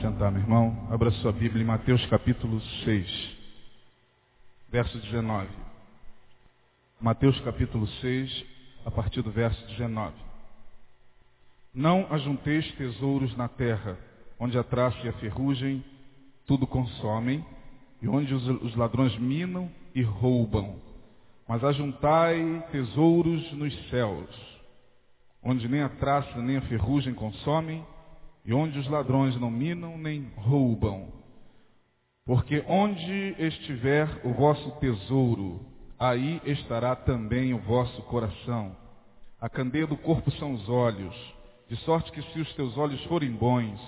se assentar, meu irmão. Abra sua Bíblia em Mateus capítulo 6, verso 19. Mateus capítulo 6, a partir do verso 19. Não ajunteis tesouros na terra, onde a traça e a ferrugem tudo consomem, e onde os ladrões minam e roubam. Mas ajuntai tesouros nos céus, onde nem a traça nem a ferrugem consomem, e onde os ladrões não minam nem roubam. Porque onde estiver o vosso tesouro, aí estará também o vosso coração. A candeia do corpo são os olhos, de sorte que se os teus olhos forem bons,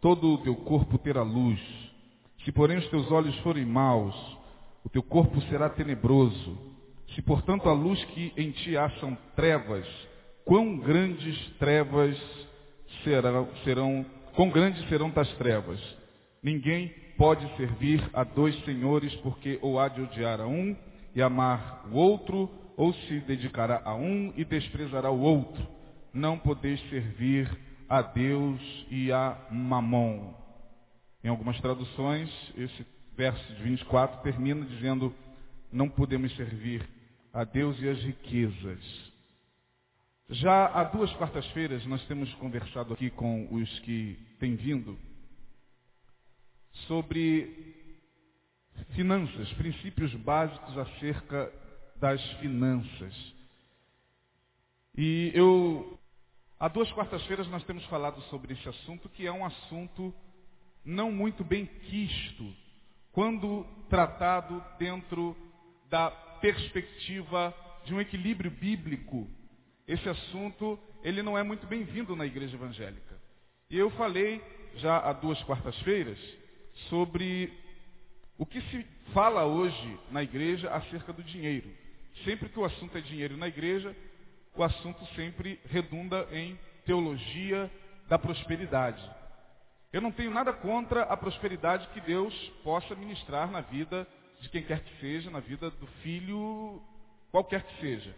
todo o teu corpo terá luz. Se porém os teus olhos forem maus, o teu corpo será tenebroso. Se portanto a luz que em ti há são trevas, quão grandes trevas serão, serão, quão grandes serão tais trevas? Ninguém pode servir a dois senhores, porque ou há de odiar a um e amar o outro, ou se dedicará a um e desprezará o outro. Não podeis servir a Deus e a Mamon. Em algumas traduções, esse verso de 24 termina dizendo: não podemos servir a Deus e as riquezas. Já há duas quartas-feiras nós temos conversado aqui com os que têm vindo sobre finanças, princípios básicos acerca das finanças. E eu, há duas quartas-feiras nós temos falado sobre esse assunto, que é um assunto não muito bem quisto, quando tratado dentro da perspectiva de um equilíbrio bíblico. Esse assunto, ele não é muito bem-vindo na igreja evangélica. E eu falei já há duas quartas-feiras sobre o que se fala hoje na igreja acerca do dinheiro. Sempre que o assunto é dinheiro na igreja, o assunto sempre redunda em teologia da prosperidade. Eu não tenho nada contra a prosperidade que Deus possa ministrar na vida de quem quer que seja, na vida do filho, qualquer que seja.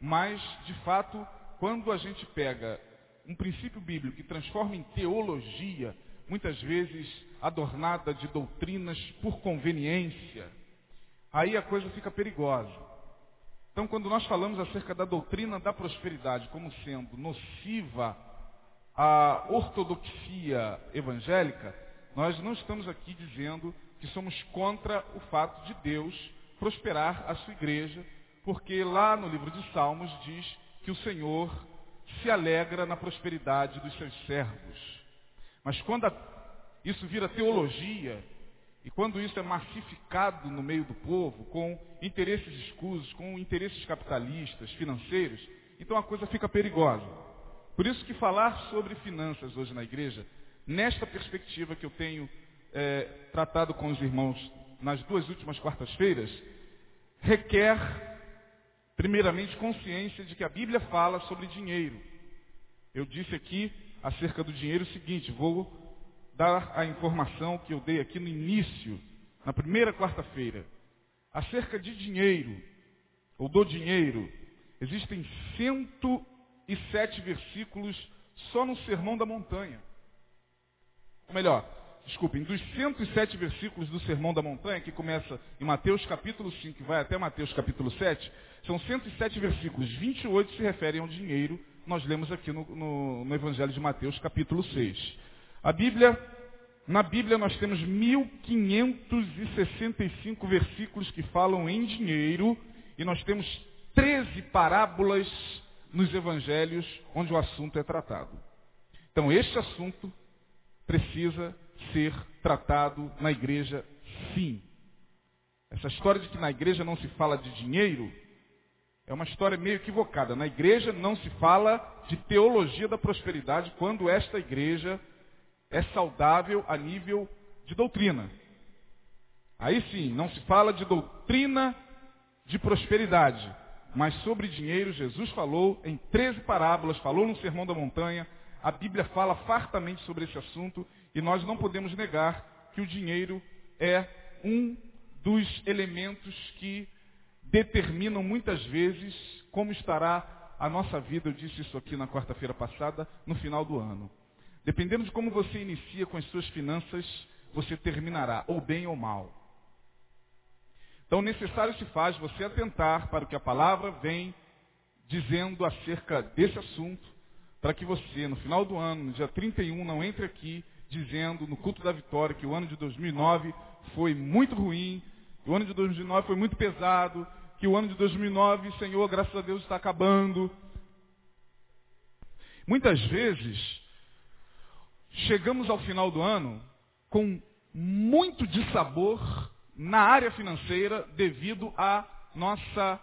Mas, de fato, quando a gente pega um princípio bíblico que transforma em teologia, muitas vezes adornada de doutrinas por conveniência, aí a coisa fica perigosa. Então, quando nós falamos acerca da doutrina da prosperidade como sendo nociva à ortodoxia evangélica, nós não estamos aqui dizendo que somos contra o fato de Deus prosperar a sua igreja, porque lá no livro de Salmos diz que o Senhor se alegra na prosperidade dos seus servos. Mas quando a, isso vira teologia, e quando isso é massificado no meio do povo, com interesses escusos, com interesses capitalistas, financeiros, então a coisa fica perigosa. Por isso que falar sobre finanças hoje na igreja, nesta perspectiva que eu tenho é, tratado com os irmãos nas duas últimas quartas-feiras, requer, primeiramente, consciência de que a Bíblia fala sobre dinheiro. Eu disse aqui acerca do dinheiro o seguinte, vou dar a informação que eu dei aqui no início, na primeira quarta-feira. Acerca de dinheiro, ou do dinheiro, existem 107 versículos só no Sermão da Montanha. Ou melhor, desculpem, dos 107 versículos do Sermão da Montanha, que começa em Mateus capítulo 5 e vai até Mateus capítulo 7, são 107 versículos, 28 se referem ao dinheiro, nós lemos aqui no, no, no Evangelho de Mateus capítulo 6. A Bíblia, na Bíblia nós temos 1565 versículos que falam em dinheiro, e nós temos 13 parábolas nos evangelhos onde o assunto é tratado. Então, este assunto precisa ser tratado na igreja, sim. Essa história de que na igreja não se fala de dinheiro é uma história meio equivocada. Na igreja não se fala de teologia da prosperidade quando esta igreja é saudável a nível de doutrina. Aí sim, não se fala de doutrina de prosperidade. Mas sobre dinheiro, Jesus falou em 13 parábolas, falou no Sermão da Montanha. A Bíblia fala fartamente sobre esse assunto e nós não podemos negar que o dinheiro é um dos elementos que determinam muitas vezes como estará a nossa vida. Eu disse isso aqui na quarta-feira passada, no final do ano. Dependendo de como você inicia com as suas finanças, você terminará, ou bem ou mal. Então, necessário se faz você atentar para o que a palavra vem dizendo acerca desse assunto, para que você, no final do ano, no dia 31, não entre aqui dizendo no culto da vitória que o ano de 2009 foi muito ruim, que o ano de 2009 foi muito pesado, que o ano de 2009, Senhor, graças a Deus, está acabando. Muitas vezes, chegamos ao final do ano com muito dissabor na área financeira devido à nossa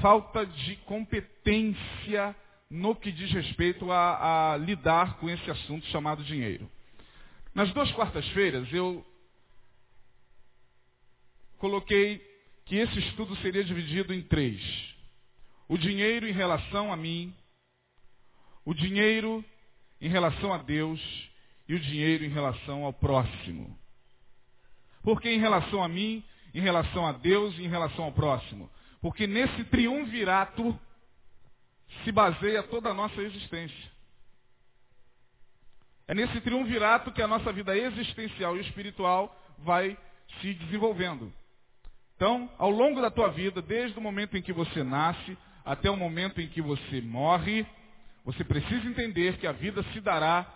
falta de competência no que diz respeito a, a lidar com esse assunto chamado dinheiro. Nas duas quartas-feiras eu coloquei que esse estudo seria dividido em três. O dinheiro em relação a mim, o dinheiro em relação a Deus e o dinheiro em relação ao próximo. Porque em relação a mim, em relação a Deus e em relação ao próximo? Porque nesse triunvirato se baseia toda a nossa existência. É nesse triunvirato que a nossa vida existencial e espiritual vai se desenvolvendo. Então, ao longo da tua vida, desde o momento em que você nasce até o momento em que você morre, você precisa entender que a vida se dará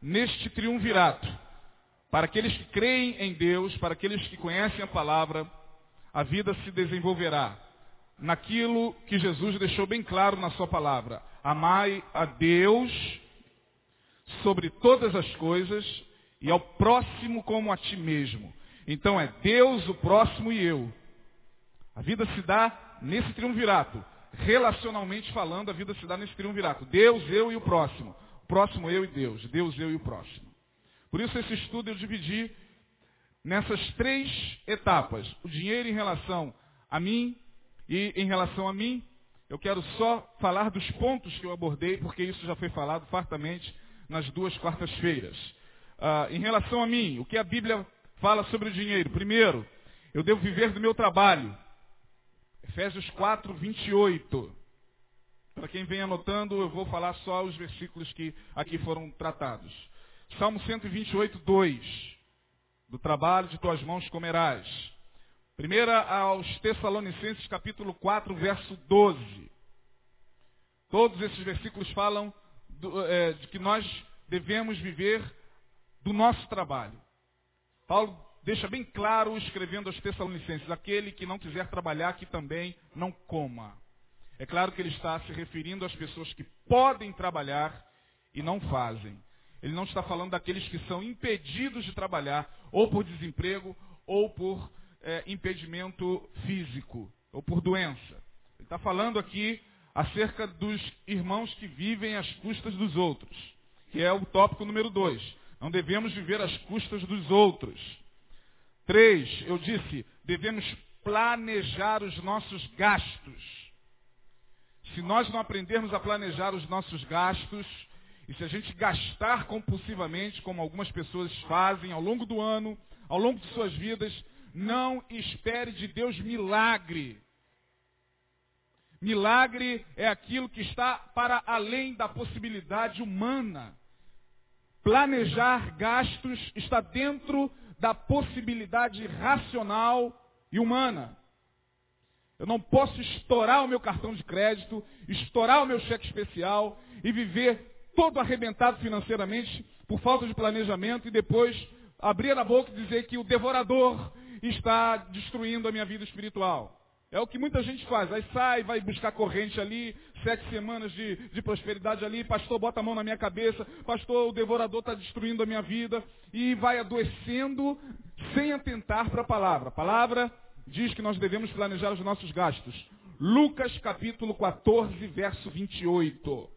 neste triunvirato. Para aqueles que creem em Deus, para aqueles que conhecem a palavra, a vida se desenvolverá naquilo que Jesus deixou bem claro na sua palavra. Amai a Deus sobre todas as coisas e ao próximo como a ti mesmo. Então é Deus, o próximo e eu. A vida se dá nesse triunvirato. Relacionalmente falando, a vida se dá nesse triunvirato. Deus, eu e o próximo. O próximo, eu e Deus. Deus, eu e o próximo. Por isso esse estudo eu dividi nessas três etapas. O dinheiro em relação a mim e em relação a mim, eu quero só falar dos pontos que eu abordei, porque isso já foi falado fartamente nas duas quartas-feiras. Uh, em relação a mim, o que a Bíblia fala sobre o dinheiro? Primeiro, eu devo viver do meu trabalho. Efésios 4, 28. Para quem vem anotando, eu vou falar só os versículos que aqui foram tratados. Salmo 128, 2. Do trabalho de tuas mãos comerás. Primeira aos Tessalonicenses, capítulo 4, verso 12. Todos esses versículos falam do, é, de que nós devemos viver do nosso trabalho. Paulo deixa bem claro, escrevendo aos Tessalonicenses, aquele que não quiser trabalhar, que também não coma. É claro que ele está se referindo às pessoas que podem trabalhar e não fazem. Ele não está falando daqueles que são impedidos de trabalhar, ou por desemprego, ou por é, impedimento físico, ou por doença. Ele está falando aqui acerca dos irmãos que vivem às custas dos outros, que é o tópico número dois. Não devemos viver às custas dos outros. Três, eu disse, devemos planejar os nossos gastos. Se nós não aprendermos a planejar os nossos gastos, e se a gente gastar compulsivamente, como algumas pessoas fazem ao longo do ano, ao longo de suas vidas, não espere de Deus milagre. Milagre é aquilo que está para além da possibilidade humana. Planejar gastos está dentro da possibilidade racional e humana. Eu não posso estourar o meu cartão de crédito, estourar o meu cheque especial e viver todo arrebentado financeiramente por falta de planejamento e depois abrir a boca e dizer que o devorador está destruindo a minha vida espiritual. É o que muita gente faz. Aí sai, vai buscar corrente ali, sete semanas de, de prosperidade ali, pastor bota a mão na minha cabeça, pastor, o devorador está destruindo a minha vida, e vai adoecendo sem atentar para a palavra. A palavra diz que nós devemos planejar os nossos gastos. Lucas capítulo 14, verso 28.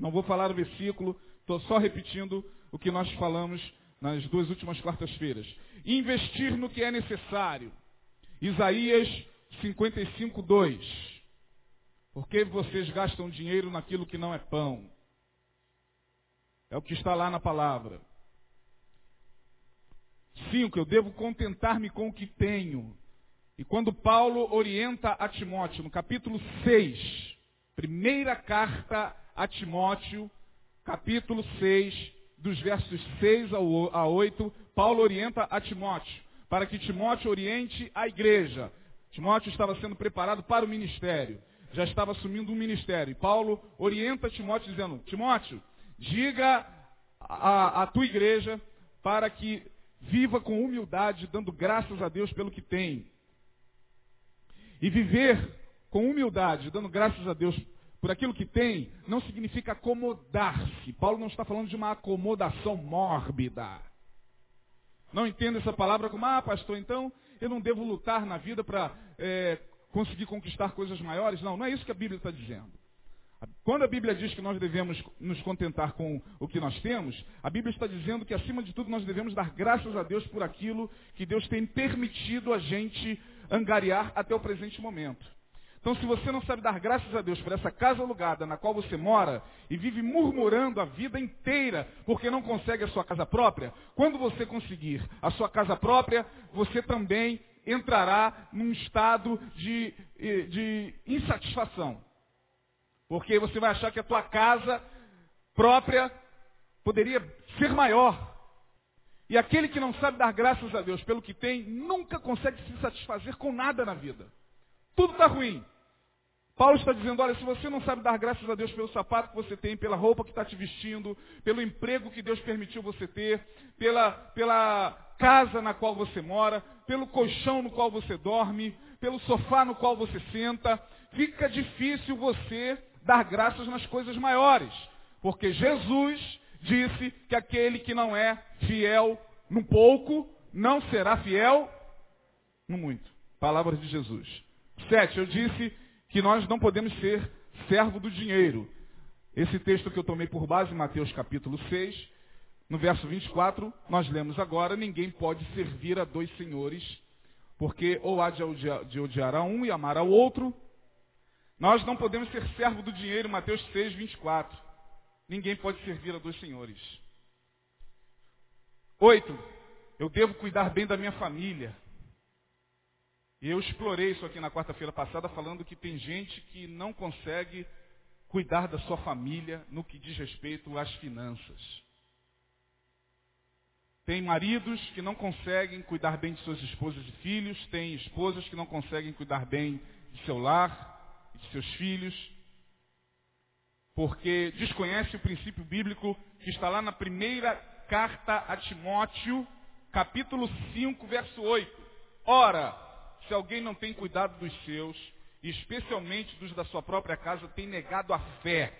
Não vou falar o versículo, estou só repetindo o que nós falamos nas duas últimas quartas-feiras. Investir no que é necessário. Isaías 55, 2. Por que vocês gastam dinheiro naquilo que não é pão? É o que está lá na palavra. 5. Eu devo contentar-me com o que tenho. E quando Paulo orienta a Timóteo, no capítulo 6, primeira carta a Timóteo, capítulo 6, dos versos 6 a 8, Paulo orienta a Timóteo, para que Timóteo oriente a igreja. Timóteo estava sendo preparado para o ministério, já estava assumindo um ministério. E Paulo orienta Timóteo dizendo, Timóteo, diga à tua igreja para que viva com humildade, dando graças a Deus pelo que tem. E viver com humildade, dando graças a Deus por aquilo que tem, não significa acomodar-se. Paulo não está falando de uma acomodação mórbida. Não entenda essa palavra como, ah, pastor, então eu não devo lutar na vida para é, conseguir conquistar coisas maiores. Não, não é isso que a Bíblia está dizendo. Quando a Bíblia diz que nós devemos nos contentar com o que nós temos, a Bíblia está dizendo que, acima de tudo, nós devemos dar graças a Deus por aquilo que Deus tem permitido a gente angariar até o presente momento. Então, se você não sabe dar graças a Deus por essa casa alugada na qual você mora e vive murmurando a vida inteira porque não consegue a sua casa própria, quando você conseguir a sua casa própria, você também entrará num estado de, de insatisfação. Porque você vai achar que a tua casa própria poderia ser maior. E aquele que não sabe dar graças a Deus pelo que tem, nunca consegue se satisfazer com nada na vida. Tudo está ruim. Paulo está dizendo, olha, se você não sabe dar graças a Deus pelo sapato que você tem, pela roupa que está te vestindo, pelo emprego que Deus permitiu você ter, pela, pela casa na qual você mora, pelo colchão no qual você dorme, pelo sofá no qual você senta, fica difícil você dar graças nas coisas maiores. Porque Jesus disse que aquele que não é fiel no pouco, não será fiel no muito. Palavras de Jesus. Sete, eu disse que nós não podemos ser servo do dinheiro. Esse texto que eu tomei por base, Mateus capítulo 6, no verso 24, nós lemos agora, ninguém pode servir a dois senhores, porque ou há de odiar, de odiar a um e amar ao outro. Nós não podemos ser servo do dinheiro, Mateus 6, 24. Ninguém pode servir a dois senhores. Oito, eu devo cuidar bem da minha família. E eu explorei isso aqui na quarta-feira passada, falando que tem gente que não consegue cuidar da sua família no que diz respeito às finanças. Tem maridos que não conseguem cuidar bem de suas esposas e filhos, tem esposas que não conseguem cuidar bem de seu lar e de seus filhos, porque desconhece o princípio bíblico que está lá na primeira carta a Timóteo, capítulo 5, verso 8. Ora, se alguém não tem cuidado dos seus, especialmente dos da sua própria casa, tem negado a fé.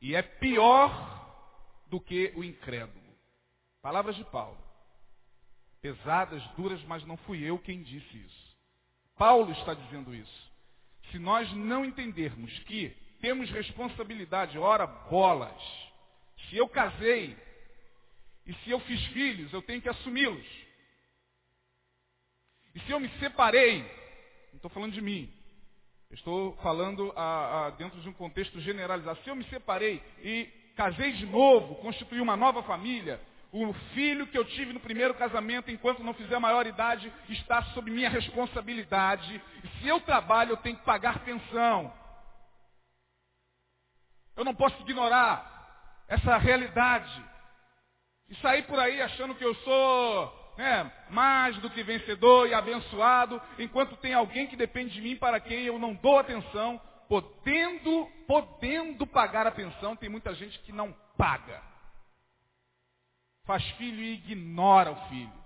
E é pior do que o incrédulo. Palavras de Paulo. Pesadas, duras, mas não fui eu quem disse isso. Paulo está dizendo isso. Se nós não entendermos que temos responsabilidade, ora bolas. Se eu casei e se eu fiz filhos, eu tenho que assumi-los. E se eu me separei, não estou falando de mim, estou falando a, a, dentro de um contexto generalizado. Se eu me separei e casei de novo, constituí uma nova família, o filho que eu tive no primeiro casamento, enquanto não fizer maioridade, está sob minha responsabilidade. E se eu trabalho, eu tenho que pagar pensão. Eu não posso ignorar essa realidade. E sair por aí achando que eu sou né, mais do que vencedor e abençoado, enquanto tem alguém que depende de mim para quem eu não dou atenção, podendo, podendo pagar a pensão, tem muita gente que não paga. Faz filho e ignora o filho.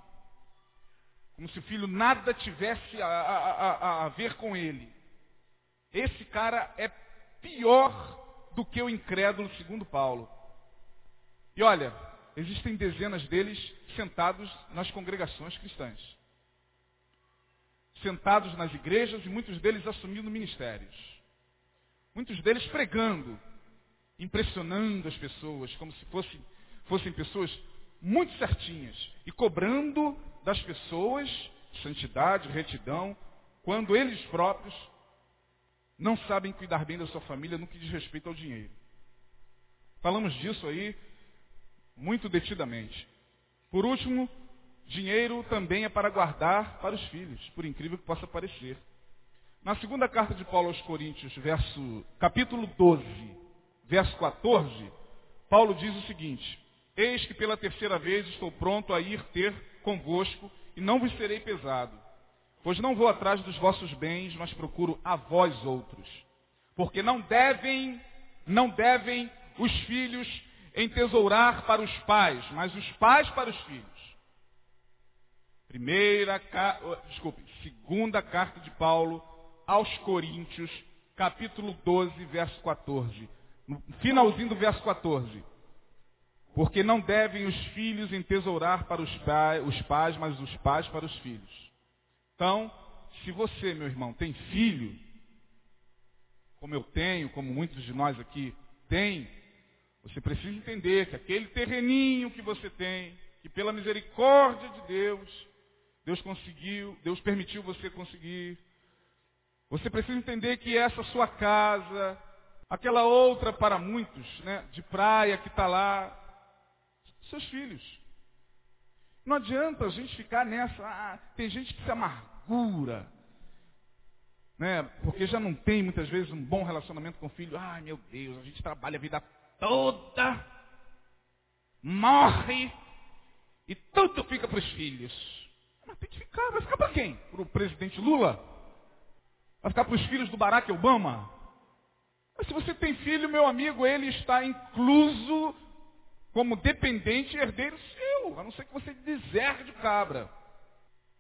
Como se o filho nada tivesse a, a, a, a ver com ele. Esse cara é pior do que o incrédulo, segundo Paulo. E olha, existem dezenas deles sentados nas congregações cristãs. Sentados nas igrejas e muitos deles assumindo ministérios. Muitos deles pregando, impressionando as pessoas, como se fossem, fossem pessoas muito certinhas e cobrando das pessoas santidade, retidão, quando eles próprios não sabem cuidar bem da sua família no que diz respeito ao dinheiro. Falamos disso aí muito detidamente. Por último, dinheiro também é para guardar para os filhos, por incrível que possa parecer. Na segunda carta de Paulo aos Coríntios, verso, capítulo 12, verso 14, Paulo diz o seguinte, Eis que pela terceira vez estou pronto a ir ter convosco e não vos serei pesado. Pois não vou atrás dos vossos bens, mas procuro a vós outros. Porque não devem, não devem os filhos entesourar para os pais, mas os pais para os filhos. Primeira, desculpe, segunda carta de Paulo aos Coríntios, capítulo 12, verso 14. No finalzinho do verso 14. Porque não devem os filhos entesourar para os, pai, os pais, mas os pais para os filhos. Então, se você, meu irmão, tem filho, como eu tenho, como muitos de nós aqui têm, você precisa entender que aquele terreninho que você tem, que pela misericórdia de Deus, Deus conseguiu, Deus permitiu você conseguir. Você precisa entender que essa sua casa, aquela outra para muitos, né, de praia que está lá, seus filhos. Não adianta a gente ficar nessa, ah, tem gente que se amargura, né, porque já não tem muitas vezes um bom relacionamento com o filho. Ai meu Deus, a gente trabalha a vida toda, morre e tudo fica para os filhos. Mas tem que ficar. Vai ficar para quem? Para o presidente Lula? Vai ficar para os filhos do Barack Obama? Mas se você tem filho, meu amigo, ele está incluso como dependente e herdeiro seu, a não ser que você deserte de cabra.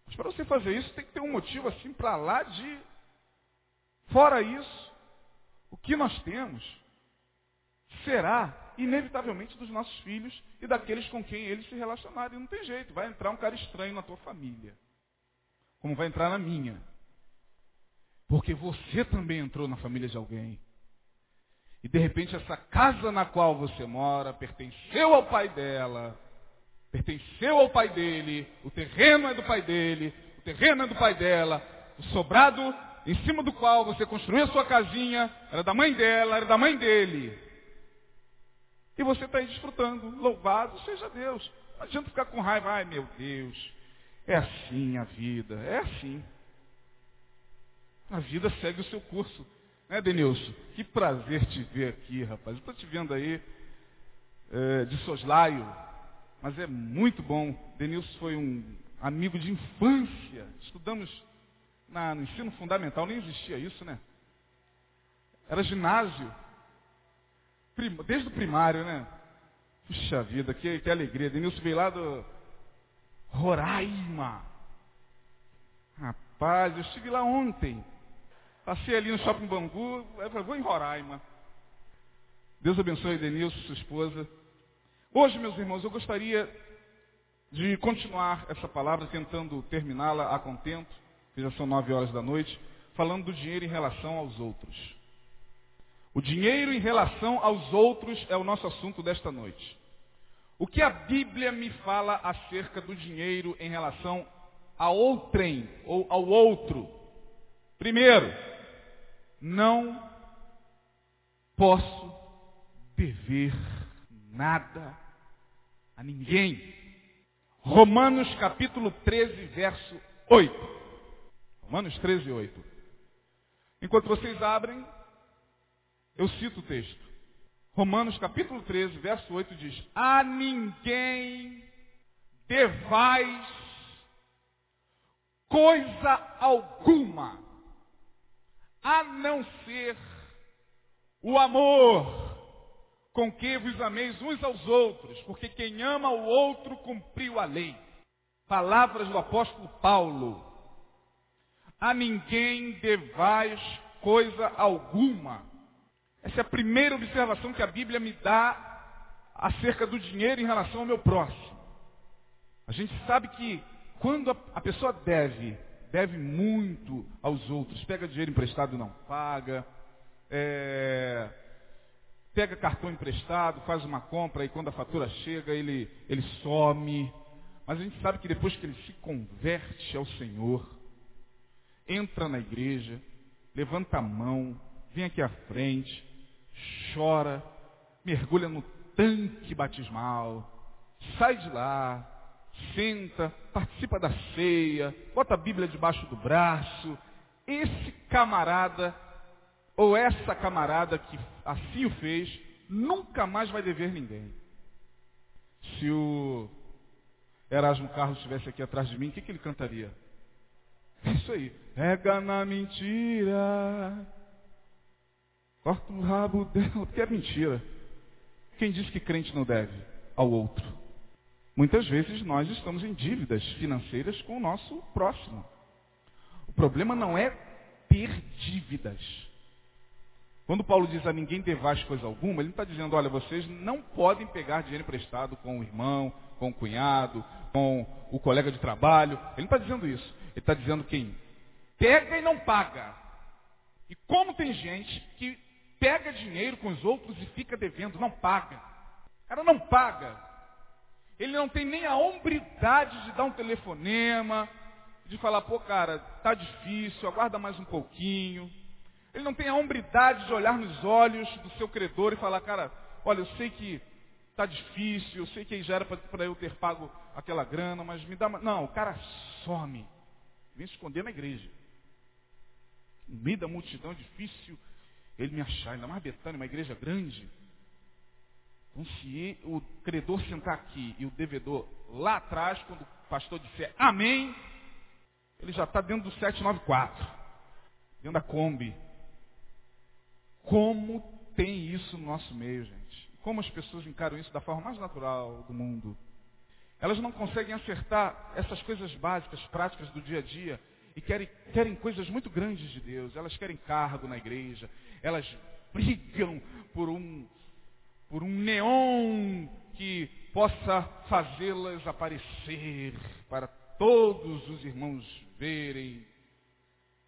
Mas para você fazer isso, tem que ter um motivo assim para lá de. Fora isso, o que nós temos será inevitavelmente dos nossos filhos e daqueles com quem eles se relacionarem. Não tem jeito, vai entrar um cara estranho na tua família. Como vai entrar na minha. Porque você também entrou na família de alguém. E de repente essa casa na qual você mora pertenceu ao pai dela, pertenceu ao pai dele, o terreno é do pai dele, o terreno é do pai dela, o sobrado em cima do qual você construiu a sua casinha era da mãe dela, era da mãe dele. E você está aí desfrutando. Louvado seja Deus. Não adianta ficar com raiva. Ai, meu Deus. É assim a vida. É assim. A vida segue o seu curso. Né, Denilson? Que prazer te ver aqui, rapaz. Estou te vendo aí é, de soslaio. Mas é muito bom. Denilson foi um amigo de infância. Estudamos na, no ensino fundamental, nem existia isso, né? Era ginásio desde o primário, né? Puxa vida, que, que alegria. Denilson veio lá do Roraima. Rapaz, eu estive lá ontem. Passei ali no shopping Bangu, eu falei, vou em Roraima. Deus abençoe Denilson, sua esposa. Hoje, meus irmãos, eu gostaria de continuar essa palavra, tentando terminá-la a contento, que já são nove horas da noite, falando do dinheiro em relação aos outros. O dinheiro em relação aos outros é o nosso assunto desta noite. O que a Bíblia me fala acerca do dinheiro em relação a outrem ou ao outro? Primeiro, não posso dever nada a ninguém. Romanos capítulo 13, verso 8. Romanos 13, 8. Enquanto vocês abrem, eu cito o texto. Romanos capítulo 13, verso 8 diz: A ninguém devais coisa alguma, a não ser o amor com que vos ameis uns aos outros, porque quem ama o outro cumpriu a lei. Palavras do apóstolo Paulo. A ninguém devais coisa alguma, essa é a primeira observação que a Bíblia me dá acerca do dinheiro em relação ao meu próximo. A gente sabe que quando a, pessoa deve, deve muito aos outros, pega dinheiro emprestado e não paga, é, pega cartão emprestado, faz uma compra e quando a fatura chega ele, ele some. Mas a gente sabe que depois que ele se converte ao Senhor, entra na igreja, levanta a mão, vem aqui à frente, chora, mergulha no tanque batismal, sai de lá, senta, participa da ceia, bota a Bíblia debaixo do braço. Esse camarada, ou essa camarada que assim o fez, nunca mais vai dever ninguém. Se o Erasmo Carlos estivesse aqui atrás de mim, o que, que ele cantaria? É isso aí. Pega na mentira. Corta o rabo dela, porque é mentira. Quem diz que crente não deve ao outro? Muitas vezes nós estamos em dívidas financeiras com o nosso próximo. O problema não é ter dívidas. Quando Paulo diz a ninguém devais coisa alguma, ele não está dizendo, olha, vocês não podem pegar dinheiro emprestado com o irmão, com o cunhado, com o colega de trabalho. Ele não está dizendo isso. Ele está dizendo quem pega e não paga. E como tem gente que pega dinheiro com os outros e fica devendo, não paga. O cara não paga. Ele não tem nem a hombridade de dar um telefonema, de falar, pô, cara, tá difícil, aguarda mais um pouquinho. Ele não tem a hombridade de olhar nos olhos do seu credor e falar, cara, olha, eu sei que tá difícil, eu sei que já era para eu ter pago aquela grana, mas me dá. Não, o cara some. Vem se esconder na igreja. No meio da multidão é difícil ele me achar, ainda mais Betânia, uma igreja grande. Se o credor sentar aqui e o devedor lá atrás, quando o pastor disser amém, ele já está dentro do 794, dentro da Kombi. Como tem isso no nosso meio, gente? Como as pessoas encaram isso da forma mais natural do mundo? Elas não conseguem acertar essas coisas básicas, práticas do dia a dia e querem, querem coisas muito grandes de Deus. Elas querem cargo na igreja, elas brigam por um, por um neon que possa fazê-las aparecer para todos os irmãos verem.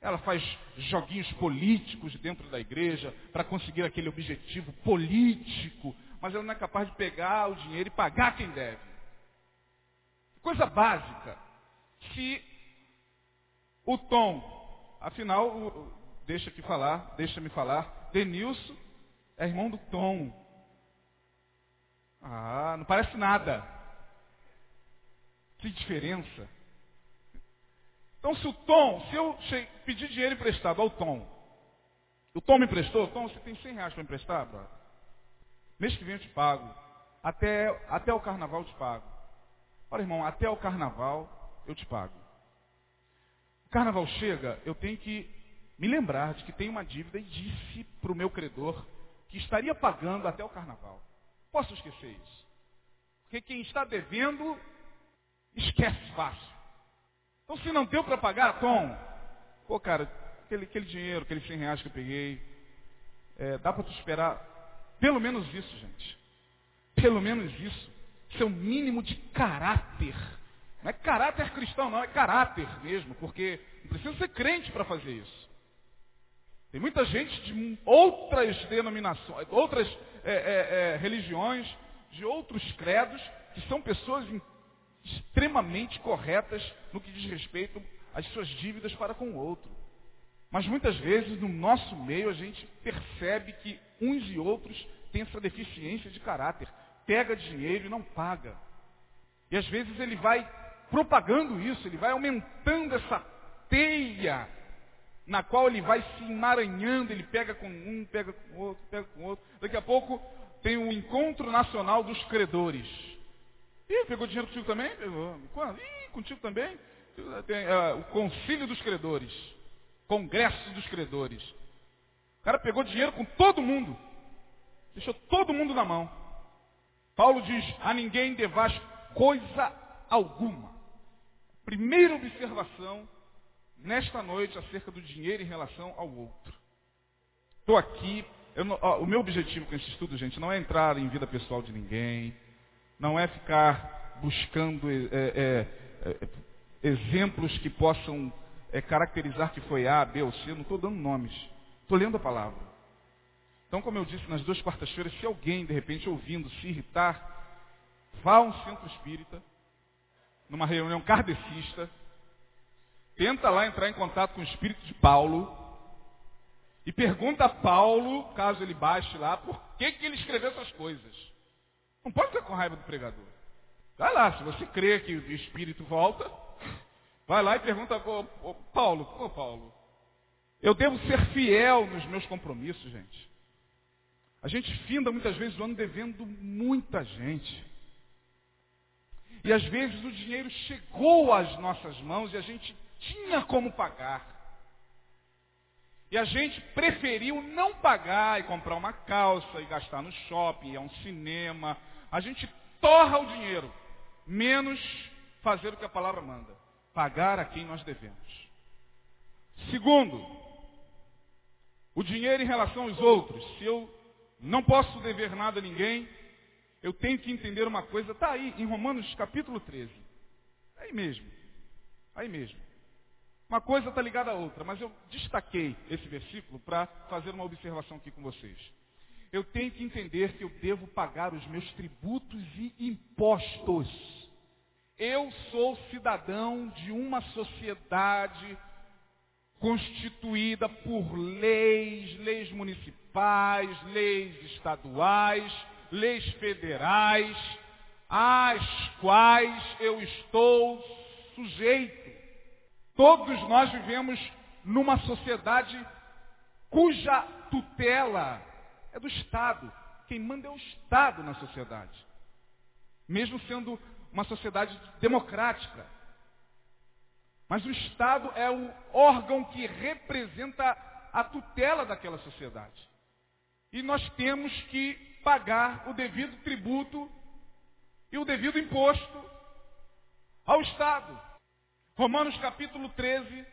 Ela faz joguinhos políticos dentro da igreja para conseguir aquele objetivo político, mas ela não é capaz de pegar o dinheiro e pagar quem deve. Coisa básica. Se o Tom, afinal, deixa aqui falar, deixa-me falar, Denilson é irmão do Tom. Ah, não parece nada. Que diferença. Então se o Tom, se eu pedir dinheiro emprestado ao Tom, o Tom me emprestou, Tom, você tem 100 reais para emprestar, brother? Mês que vem eu te pago. Até, até o carnaval eu te pago. Olha, irmão, até o carnaval eu te pago. O carnaval chega, eu tenho que me lembrar de que tem uma dívida e disse para o meu credor que estaria pagando até o carnaval. Posso esquecer isso? Porque quem está devendo, esquece fácil. Então se não deu para pagar, Tom, pô cara, aquele, aquele dinheiro, aqueles 100 reais que eu peguei, é, dá para tu esperar pelo menos isso, gente. Pelo menos isso. Seu mínimo de caráter. Não é caráter cristão, não, é caráter mesmo, porque não precisa ser crente para fazer isso. Tem muita gente de outras denominações, outras é, é, é, religiões, de outros credos, que são pessoas extremamente corretas no que diz respeito às suas dívidas para com o outro. Mas muitas vezes no nosso meio a gente percebe que uns e outros têm essa deficiência de caráter. Pega dinheiro e não paga. E às vezes ele vai propagando isso, ele vai aumentando essa teia na qual ele vai se emaranhando, ele pega com um, pega com outro, pega com outro. Daqui a pouco tem um encontro nacional dos credores. Ih, pegou dinheiro contigo também? Pegou. Quando? Ih, contigo também? Tem é, o concílio dos credores. Congresso dos credores. O cara pegou dinheiro com todo mundo. Deixou todo mundo na mão. Paulo diz, a ninguém devas coisa alguma. Primeira observação nesta noite acerca do dinheiro em relação ao outro. Estou aqui, ó, o meu objetivo com esse estudo, gente, não é entrar em vida pessoal de ninguém, não é ficar buscando é, é, é, exemplos que possam é, caracterizar que foi A, B ou C, não estou dando nomes, estou lendo a palavra. Então, como eu disse nas duas quartas-feiras, se alguém, de repente, ouvindo, se irritar, vá a um centro espírita, numa reunião kardecista, tenta lá entrar em contato com o espírito de Paulo e pergunta a Paulo, caso ele baixe lá, por que, que ele escreveu essas coisas. Não pode ficar com raiva do pregador. Vai lá, se você crê que o espírito volta, vai lá e pergunta, oh, oh, Paulo, ô Paulo, eu devo ser fiel nos meus compromissos, gente. A gente finda muitas vezes o ano devendo muita gente. E às vezes o dinheiro chegou às nossas mãos e a gente tinha como pagar. E a gente preferiu não pagar e comprar uma calça e gastar no shopping, ir a um cinema. A gente torra o dinheiro, menos fazer o que a palavra manda, pagar a quem nós devemos. Segundo, o dinheiro em relação aos outros. Se eu não posso dever nada a ninguém, eu tenho que entender uma coisa. Está aí, em Romanos capítulo 13. Aí mesmo. Aí mesmo. Uma coisa está ligada à outra, mas eu destaquei esse versículo para fazer uma observação aqui com vocês. Eu tenho que entender que eu devo pagar os meus tributos e impostos. Eu sou cidadão de uma sociedade constituída por leis, leis municipais, leis estaduais, leis federais, às quais eu estou sujeito. Todos nós vivemos numa sociedade cuja tutela é do Estado. Quem manda é o Estado na sociedade. Mesmo sendo uma sociedade democrática. Mas o Estado é o órgão que representa a tutela daquela sociedade. E nós temos que pagar o devido tributo e o devido imposto ao Estado. Romanos capítulo 13,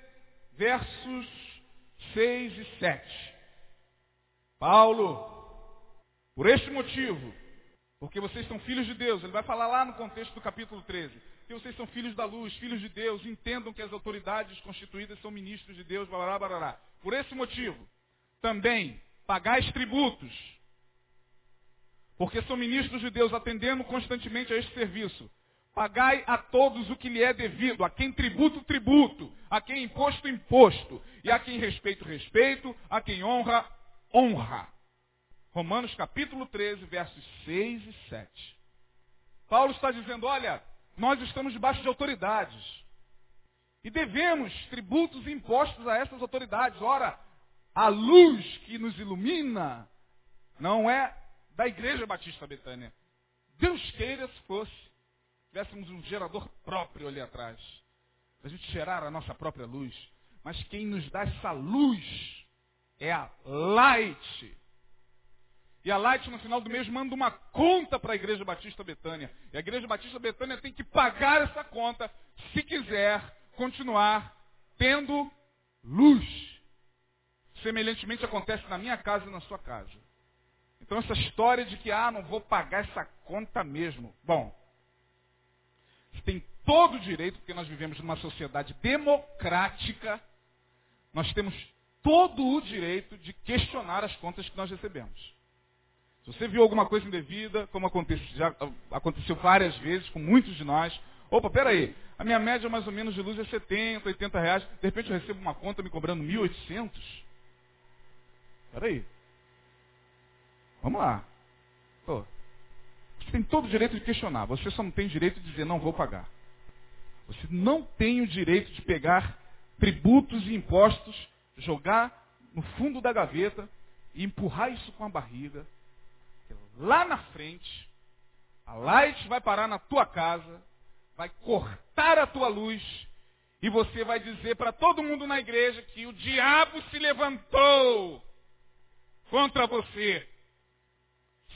versos 6 e 7. Paulo, por este motivo, porque vocês são filhos de Deus, ele vai falar lá no contexto do capítulo 13, que vocês são filhos da luz, filhos de Deus, entendam que as autoridades constituídas são ministros de Deus, barará, barará. Por esse motivo, também pagais tributos, porque são ministros de Deus, atendendo constantemente a este serviço. Pagai a todos o que lhe é devido, a quem tributo, tributo, a quem imposto, imposto, e a quem respeito, respeito, a quem honra, honra. Romanos capítulo 13, versos 6 e 7. Paulo está dizendo, olha, nós estamos debaixo de autoridades. E devemos tributos e impostos a essas autoridades. Ora, a luz que nos ilumina não é da Igreja Batista Betânia. Deus queira se fosse tivéssemos um gerador próprio ali atrás, a gente gerar a nossa própria luz. Mas quem nos dá essa luz é a Light. E a Light, no final do mês, manda uma conta para a Igreja Batista Betânia. E a Igreja Batista Betânia tem que pagar essa conta se quiser continuar tendo luz. Semelhantemente acontece na minha casa e na sua casa. Então essa história de que, ah, não vou pagar essa conta mesmo. Bom, tem todo o direito, porque nós vivemos numa sociedade democrática, nós temos todo o direito de questionar as contas que nós recebemos. Se você viu alguma coisa indevida, como aconteceu, já aconteceu várias vezes com muitos de nós, opa, peraí, a minha média mais ou menos de luz é 70, 80 reais, de repente eu recebo uma conta me cobrando 1.800. Peraí. Vamos lá. Você tem todo o direito de questionar. Você só não tem direito de dizer não vou pagar. Você não tem o direito de pegar tributos e impostos, jogar no fundo da gaveta e empurrar isso com a barriga. Lá na frente, a light vai parar na tua casa, vai cortar a tua luz e você vai dizer para todo mundo na igreja que o diabo se levantou contra você.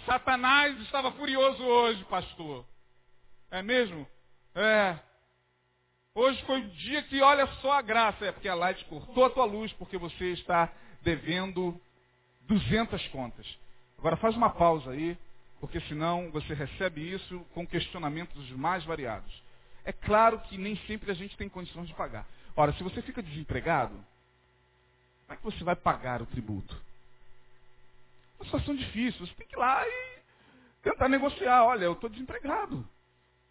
Satanás estava furioso hoje, pastor. É mesmo? É. Hoje foi o dia que olha só a graça. É porque a Light cortou a tua luz porque você está devendo 200 contas. Agora faz uma pausa aí, porque senão você recebe isso com questionamentos mais variados. É claro que nem sempre a gente tem condições de pagar. Ora, se você fica desempregado, como é que você vai pagar o tributo? Uma situação difícil. Você tem que ir lá e tentar negociar. Olha, eu estou desempregado.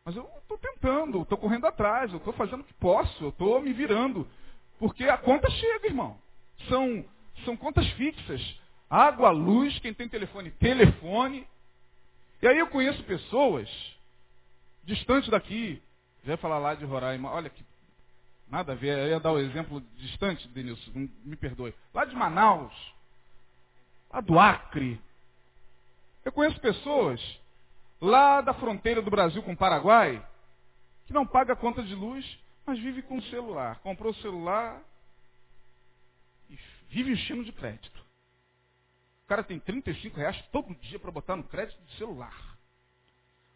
Mas eu estou tentando, estou correndo atrás, eu estou fazendo o que posso, eu estou me virando. Porque a conta chega, irmão. São, são contas fixas. Água, luz, quem tem telefone, telefone. E aí eu conheço pessoas distantes daqui. Já ia falar lá de Roraima. Olha que nada a ver. Eu ia dar o um exemplo distante, Denilson, me perdoe. Lá de Manaus lá do Acre. Eu conheço pessoas lá da fronteira do Brasil com o Paraguai que não paga a conta de luz, mas vive com o celular. Comprou o celular e vive enchendo de crédito. O cara tem 35 reais todo dia para botar no crédito do celular.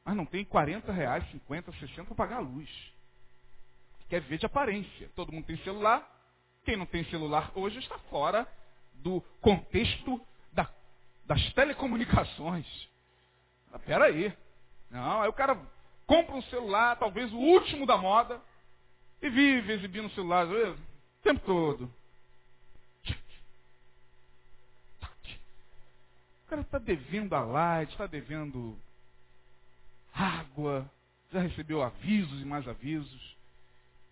Mas não tem 40 reais, 50, 60 para pagar a luz. Quer ver de aparência. Todo mundo tem celular. Quem não tem celular hoje está fora do contexto das telecomunicações. Mas, peraí. Não, aí o cara compra um celular, talvez o último da moda, e vive exibindo o celular o tempo todo. O cara está devendo a light, está devendo água, já recebeu avisos e mais avisos.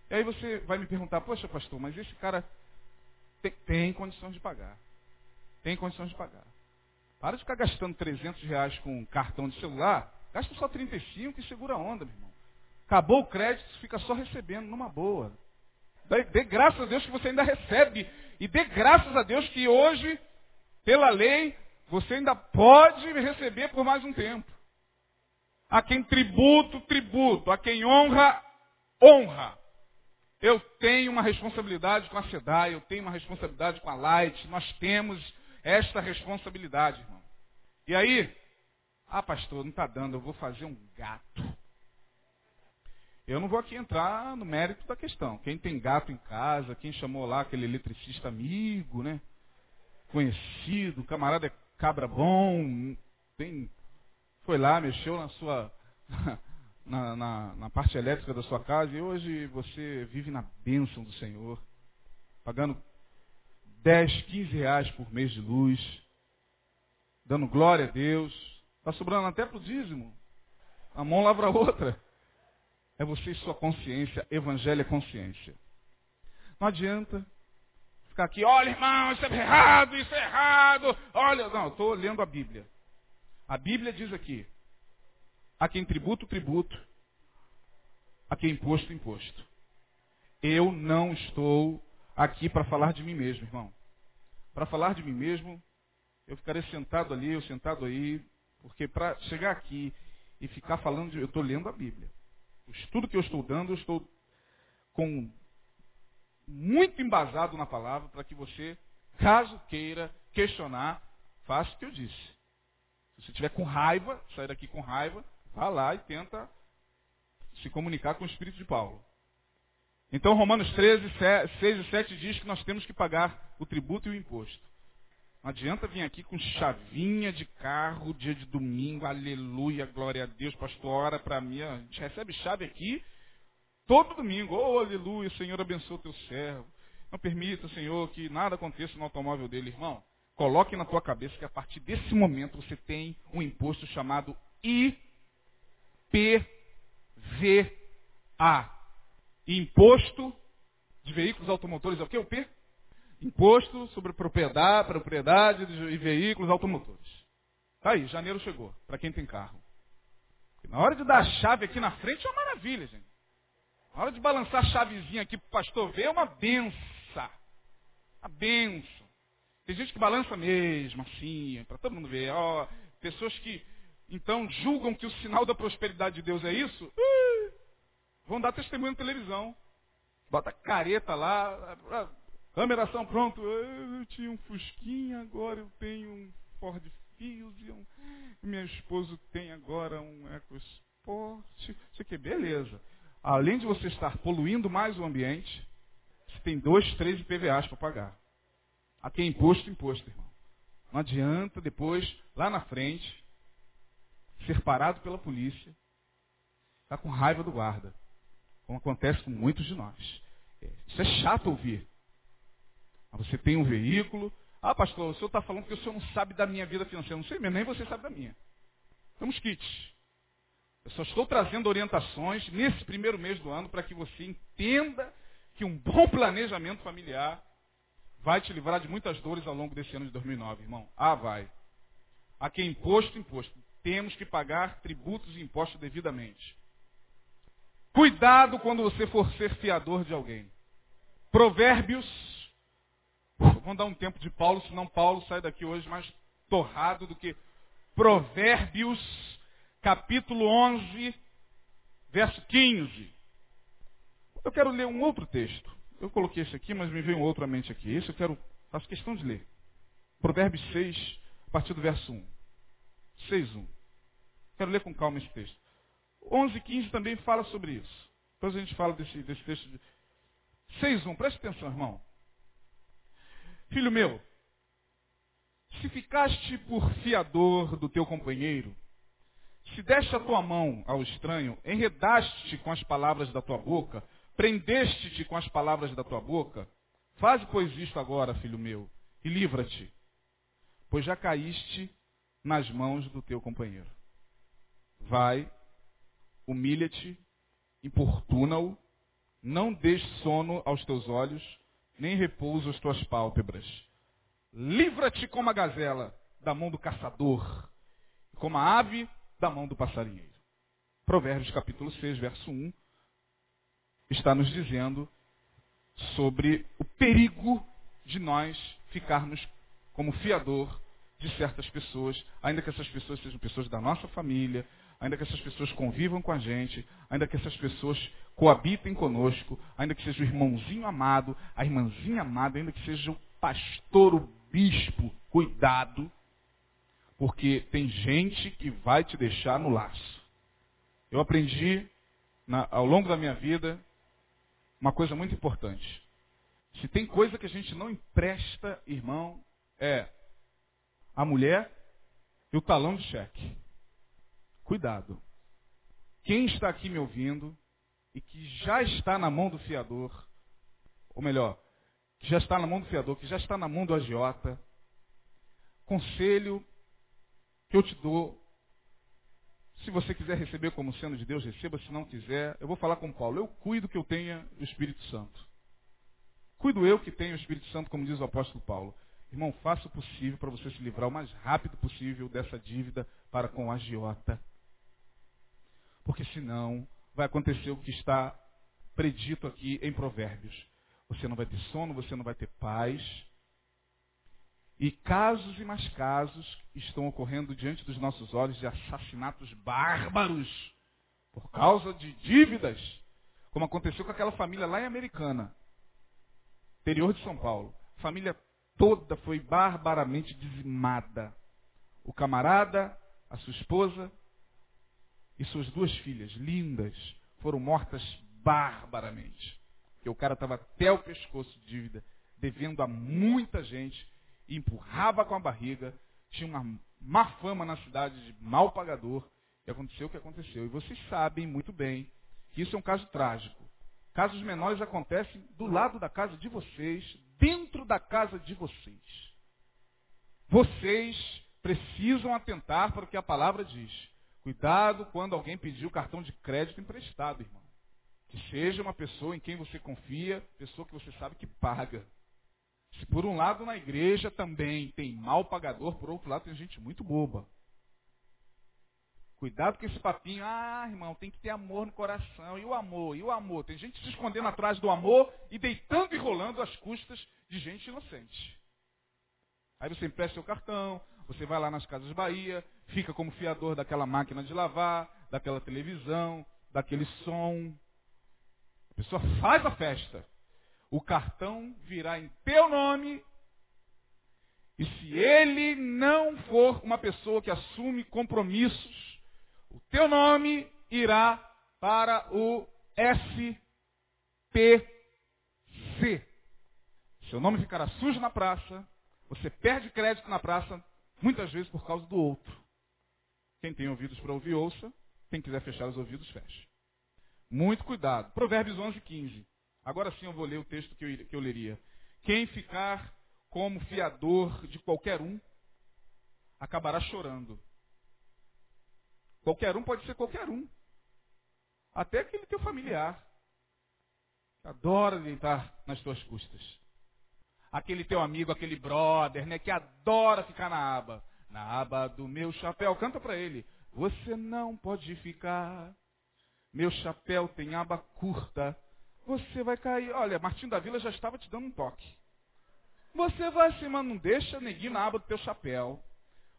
E aí você vai me perguntar, poxa pastor, mas esse cara tem, tem condições de pagar. Tem condições de pagar. Para de ficar gastando 300 reais com um cartão de celular, gasta só 35 e segura a onda, meu irmão. Acabou o crédito, fica só recebendo numa boa. Dê, graças a Deus que você ainda recebe. E dê graças a Deus que hoje, pela lei, você ainda pode receber por mais um tempo. A quem tributo, tributo. A quem honra, honra. Eu tenho uma responsabilidade com a SEDAI, eu tenho uma responsabilidade com a Light, nós temos esta responsabilidade, irmão. E aí, ah, pastor, não está dando, eu vou fazer um gato. Eu não vou aqui entrar no mérito da questão. Quem tem gato em casa, quem chamou lá aquele eletricista amigo, né? Conhecido, camarada é cabra bom, tem, foi lá, mexeu na sua na, na, na, parte elétrica da sua casa e hoje você vive na bênção do Senhor, pagando 10, 15 reais por mês de luz, dando glória a Deus, está sobrando até para o dízimo. A mão lavra a outra. É você e sua consciência, evangelho é consciência. Não adianta ficar aqui, olha irmão, isso é errado, isso é errado. Olha, não, estou lendo a Bíblia. A Bíblia diz aqui, a quem tributo, tributo. A quem imposto, imposto. Eu não estou aqui para falar de mim mesmo, irmão. Para falar de mim mesmo, eu ficarei sentado ali, eu sentado aí, porque para chegar aqui e ficar falando de. Eu estou lendo a Bíblia. O estudo que eu estou dando, eu estou com muito embasado na palavra para que você, caso queira questionar, faça o que eu disse. Se você estiver com raiva, sair daqui com raiva, Vá lá e tenta se comunicar com o Espírito de Paulo. Então, Romanos 13, 6 e 7 diz que nós temos que pagar o tributo e o imposto. Não adianta vir aqui com chavinha de carro, dia de domingo, aleluia, glória a Deus, pastor, ora para mim. A gente recebe chave aqui todo domingo. Oh, aleluia, Senhor abençoe o teu servo. Não permita, Senhor, que nada aconteça no automóvel dele, irmão. Coloque na tua cabeça que a partir desse momento você tem um imposto chamado IPVA. Imposto de veículos automotores é o que? O P? Imposto sobre propriedade, propriedade de veículos automotores. Tá aí, janeiro chegou, para quem tem carro. Na hora de dar a chave aqui na frente é uma maravilha, gente. Na hora de balançar a chavezinha aqui para o pastor ver é uma benção. Uma benção. Tem gente que balança mesmo, assim, para todo mundo ver. Ó, pessoas que então julgam que o sinal da prosperidade de Deus é isso, uh, vão dar testemunho na televisão. Bota careta lá, câmeração pronto. Eu tinha um Fusquinha, agora eu tenho um Ford Fusion. Minha esposa tem agora um EcoSport. Isso aqui, beleza. Além de você estar poluindo mais o ambiente, você tem dois, três IPVAs para pagar. Aqui é imposto, imposto, irmão. Não adianta depois, lá na frente, ser parado pela polícia, está com raiva do guarda, como acontece com muitos de nós. É, isso é chato ouvir. Mas você tem um veículo. Ah, pastor, o senhor está falando que o senhor não sabe da minha vida financeira. Não sei mesmo, nem você sabe da minha. Estamos kits. Eu só estou trazendo orientações nesse primeiro mês do ano para que você entenda que um bom planejamento familiar vai te livrar de muitas dores ao longo desse ano de 2009, irmão. Ah, vai. A quem imposto, imposto temos que pagar tributos e impostos devidamente. Cuidado quando você for ser fiador de alguém. Provérbios. Vamos dar um tempo de Paulo, senão Paulo sai daqui hoje mais torrado do que Provérbios, capítulo 11, verso 15. Eu quero ler um outro texto. Eu coloquei esse aqui, mas me veio um outro à mente aqui. Esse eu quero, faço questão de ler. Provérbios 6, a partir do verso 1. 6, 1. Quero ler com calma esse texto. 11, 15 também fala sobre isso. Depois a gente fala desse, desse texto. De... 6, 1. Preste atenção, irmão. Filho meu, se ficaste por fiador do teu companheiro, se deste a tua mão ao estranho, enredaste-te com as palavras da tua boca, prendeste-te com as palavras da tua boca, faze, pois, isto agora, filho meu, e livra-te, pois já caíste nas mãos do teu companheiro. Vai, humilha-te, importuna-o, não deixe sono aos teus olhos, nem repouso às tuas pálpebras. Livra-te como a gazela da mão do caçador, como a ave da mão do passarinheiro. Provérbios capítulo 6, verso 1, está nos dizendo sobre o perigo de nós ficarmos como fiador de certas pessoas, ainda que essas pessoas sejam pessoas da nossa família, ainda que essas pessoas convivam com a gente, ainda que essas pessoas coabitem conosco, ainda que seja o irmãozinho amado, a irmãzinha amada, ainda que seja o pastor, o bispo, cuidado, porque tem gente que vai te deixar no laço. Eu aprendi na, ao longo da minha vida uma coisa muito importante. Se tem coisa que a gente não empresta, irmão, é a mulher e o talão de cheque. Cuidado. Quem está aqui me ouvindo e que já está na mão do fiador, ou melhor, que já está na mão do fiador, que já está na mão do agiota, conselho que eu te dou. Se você quiser receber como sendo de Deus, receba. Se não quiser, eu vou falar com Paulo. Eu cuido que eu tenha o Espírito Santo. Cuido eu que tenho o Espírito Santo, como diz o apóstolo Paulo. Irmão, faça o possível para você se livrar o mais rápido possível dessa dívida para com o agiota. Porque senão vai acontecer o que está predito aqui em Provérbios. Você não vai ter sono, você não vai ter paz, e casos e mais casos estão ocorrendo diante dos nossos olhos de assassinatos bárbaros por causa de dívidas, como aconteceu com aquela família lá em Americana, interior de São Paulo. A família toda foi barbaramente dizimada. O camarada, a sua esposa e suas duas filhas, lindas, foram mortas barbaramente. Porque o cara estava até o pescoço de dívida, devendo a muita gente empurrava com a barriga, tinha uma má fama na cidade de mal pagador, e aconteceu o que aconteceu. E vocês sabem muito bem que isso é um caso trágico. Casos menores acontecem do lado da casa de vocês, dentro da casa de vocês. Vocês precisam atentar para o que a palavra diz. Cuidado quando alguém pedir o cartão de crédito emprestado, irmão. Que seja uma pessoa em quem você confia, pessoa que você sabe que paga. Se por um lado na igreja também tem mal pagador, por outro lado tem gente muito boba. Cuidado com esse papinho, ah, irmão, tem que ter amor no coração. E o amor, e o amor. Tem gente se escondendo atrás do amor e deitando e rolando às custas de gente inocente. Aí você empresta seu cartão, você vai lá nas Casas Bahia, fica como fiador daquela máquina de lavar, daquela televisão, daquele som. A pessoa faz a festa o cartão virá em teu nome. E se ele não for uma pessoa que assume compromissos, o teu nome irá para o SPC. Seu nome ficará sujo na praça, você perde crédito na praça, muitas vezes por causa do outro. Quem tem ouvidos para ouvir, ouça. Quem quiser fechar os ouvidos, feche. Muito cuidado. Provérbios 11, 15. Agora sim eu vou ler o texto que eu, que eu leria. Quem ficar como fiador de qualquer um, acabará chorando. Qualquer um pode ser qualquer um. Até aquele teu familiar. Que adora deitar nas tuas custas. Aquele teu amigo, aquele brother, né, que adora ficar na aba. Na aba do meu chapéu. Canta para ele. Você não pode ficar. Meu chapéu tem aba curta você vai cair. Olha, Martinho da Vila já estava te dando um toque. Você vai assim, mas não deixa neguinho na aba do teu chapéu.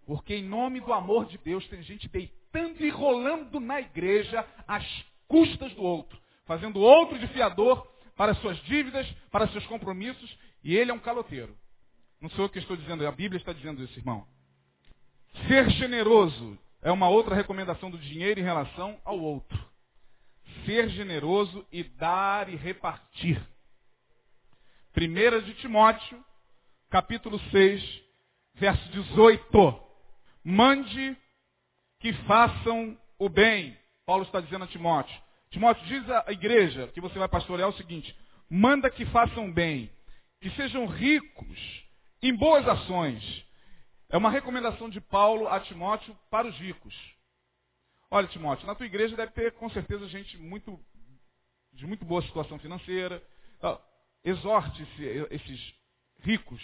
Porque em nome do amor de Deus tem gente deitando e rolando na igreja às custas do outro. fazendo outro de fiador para suas dívidas, para seus compromissos, e ele é um caloteiro. Não sou eu que estou dizendo, a Bíblia está dizendo isso, irmão. Ser generoso é uma outra recomendação do dinheiro em relação ao outro. Ser generoso e dar e repartir. Primeira de Timóteo, capítulo 6, verso 18. Mande que façam o bem. Paulo está dizendo a Timóteo. Timóteo, diz à igreja que você vai pastorear o seguinte: manda que façam bem, que sejam ricos em boas ações. É uma recomendação de Paulo a Timóteo para os ricos. Olha, Timóteo, na tua igreja deve ter com certeza gente muito de muito boa situação financeira. Exorte esses ricos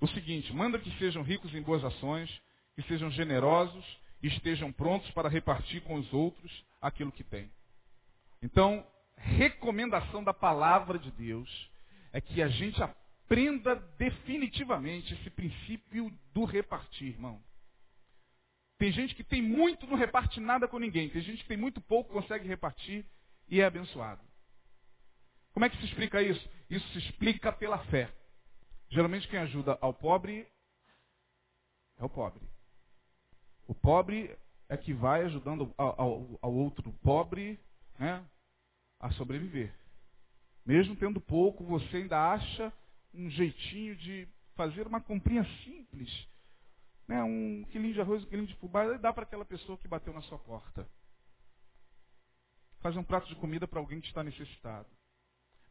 o seguinte: manda que sejam ricos em boas ações, que sejam generosos e estejam prontos para repartir com os outros aquilo que têm. Então, recomendação da palavra de Deus é que a gente aprenda definitivamente esse princípio do repartir, irmão. Tem gente que tem muito, não reparte nada com ninguém. Tem gente que tem muito pouco, consegue repartir e é abençoado. Como é que se explica isso? Isso se explica pela fé. Geralmente quem ajuda ao pobre é o pobre. O pobre é que vai ajudando ao, ao, ao outro pobre né, a sobreviver. Mesmo tendo pouco, você ainda acha um jeitinho de fazer uma comprinha simples. Né, um quilinho de arroz, um quilinho de fubá, dá para aquela pessoa que bateu na sua porta. Fazer um prato de comida para alguém que está necessitado.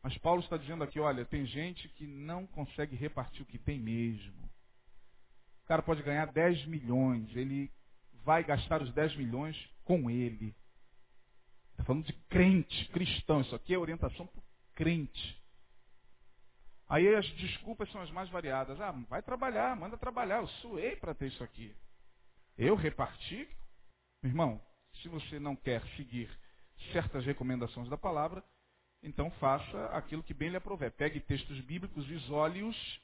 Mas Paulo está dizendo aqui, olha, tem gente que não consegue repartir o que tem mesmo. O cara pode ganhar 10 milhões, ele vai gastar os 10 milhões com ele. Está falando de crente, cristão. Isso aqui é orientação para o crente. Aí as desculpas são as mais variadas. Ah, vai trabalhar, manda trabalhar. Eu suei para ter isso aqui. Eu reparti? Irmão, se você não quer seguir certas recomendações da palavra, então faça aquilo que bem lhe aprover. Pegue textos bíblicos, isole-os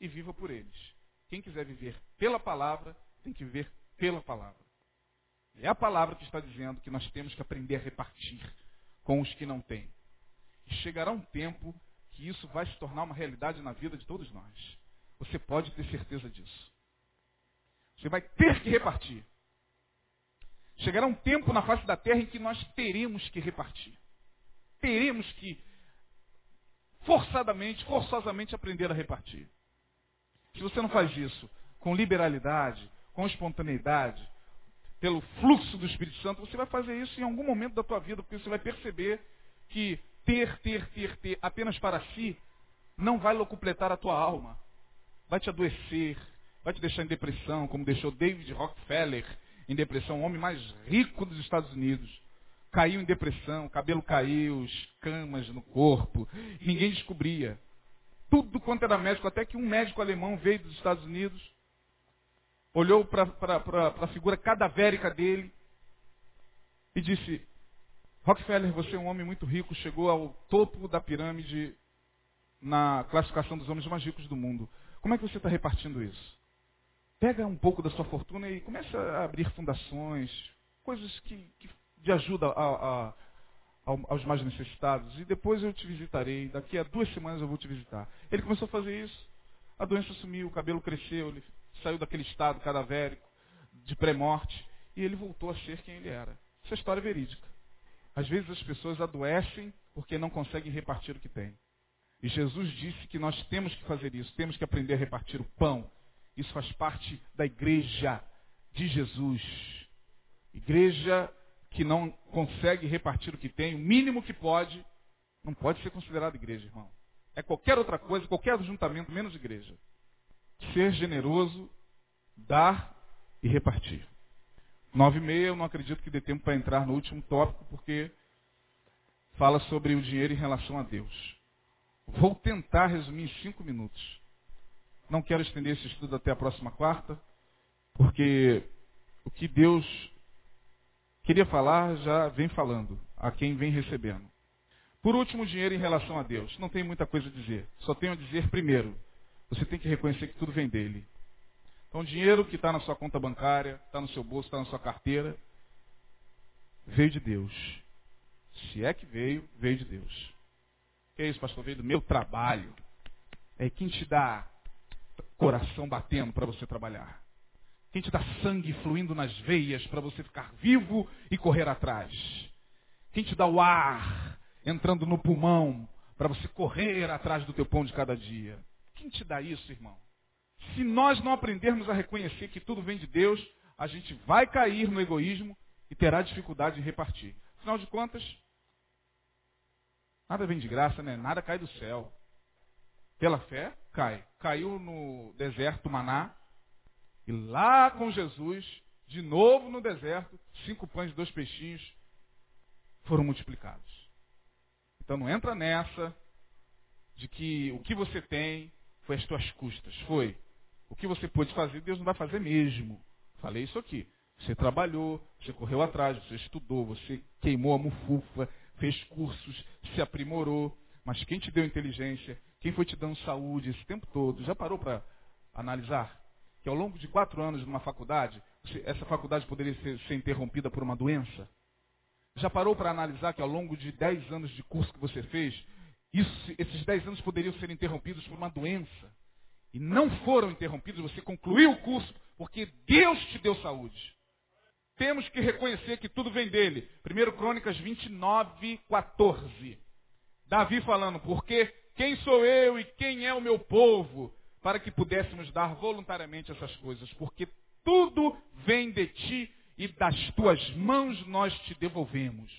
e viva por eles. Quem quiser viver pela palavra, tem que viver pela palavra. É a palavra que está dizendo que nós temos que aprender a repartir com os que não têm. Chegará um tempo que isso vai se tornar uma realidade na vida de todos nós. Você pode ter certeza disso. Você vai ter que repartir. Chegará um tempo na face da terra em que nós teremos que repartir teremos que forçadamente, forçosamente aprender a repartir. Se você não faz isso com liberalidade, com espontaneidade, pelo fluxo do Espírito Santo, você vai fazer isso em algum momento da tua vida, porque você vai perceber que ter, ter, ter, ter apenas para si não vai locupletar a tua alma. Vai te adoecer, vai te deixar em depressão, como deixou David Rockefeller em depressão, o homem mais rico dos Estados Unidos caiu em depressão, cabelo caiu, escamas no corpo, ninguém descobria. Tudo quanto era médico, até que um médico alemão veio dos Estados Unidos, olhou para a figura cadavérica dele e disse, Rockefeller, você é um homem muito rico, chegou ao topo da pirâmide na classificação dos homens mais ricos do mundo. Como é que você está repartindo isso? Pega um pouco da sua fortuna e começa a abrir fundações, coisas que, que de ajuda a, a, aos mais necessitados. E depois eu te visitarei. Daqui a duas semanas eu vou te visitar. Ele começou a fazer isso. A doença sumiu, o cabelo cresceu, ele saiu daquele estado cadavérico, de pré-morte, e ele voltou a ser quem ele era. Isso é história verídica. Às vezes as pessoas adoecem porque não conseguem repartir o que têm. E Jesus disse que nós temos que fazer isso, temos que aprender a repartir o pão. Isso faz parte da igreja de Jesus. Igreja que não consegue repartir o que tem, o mínimo que pode, não pode ser considerado igreja, irmão. É qualquer outra coisa, qualquer ajuntamento, menos igreja. Ser generoso, dar e repartir. Nove e meia, eu não acredito que dê tempo para entrar no último tópico, porque fala sobre o dinheiro em relação a Deus. Vou tentar resumir em cinco minutos. Não quero estender esse estudo até a próxima quarta, porque o que Deus queria falar, já vem falando a quem vem recebendo. Por último, dinheiro em relação a Deus. Não tem muita coisa a dizer. Só tenho a dizer primeiro. Você tem que reconhecer que tudo vem dele. Então, dinheiro que está na sua conta bancária, está no seu bolso, está na sua carteira, veio de Deus. Se é que veio, veio de Deus. Que é isso, pastor? Veio do meu trabalho. É quem te dá coração batendo para você trabalhar. Quem te dá sangue fluindo nas veias para você ficar vivo e correr atrás. Quem te dá o ar entrando no pulmão para você correr atrás do teu pão de cada dia. Quem te dá isso, irmão? Se nós não aprendermos a reconhecer que tudo vem de Deus, a gente vai cair no egoísmo e terá dificuldade de repartir. Afinal de contas, nada vem de graça, né? Nada cai do céu. Pela fé, cai. Caiu no deserto maná. E lá com Jesus, de novo no deserto, cinco pães e dois peixinhos foram multiplicados. Então não entra nessa de que o que você tem foi as tuas custas. Foi. O que você pôde fazer, Deus não vai fazer mesmo. Falei isso aqui. Você trabalhou, você correu atrás, você estudou, você queimou a mufufa, fez cursos, se aprimorou. Mas quem te deu inteligência, quem foi te dando saúde esse tempo todo, já parou para analisar? Que ao longo de quatro anos numa faculdade, essa faculdade poderia ser, ser interrompida por uma doença? Já parou para analisar que ao longo de dez anos de curso que você fez, isso, esses dez anos poderiam ser interrompidos por uma doença? E não foram interrompidos, você concluiu o curso porque Deus te deu saúde. Temos que reconhecer que tudo vem dele. 1 Crônicas 29, 14. Davi falando, porque quem sou eu e quem é o meu povo para que pudéssemos dar voluntariamente essas coisas? Porque tudo vem de ti e das tuas mãos nós te devolvemos.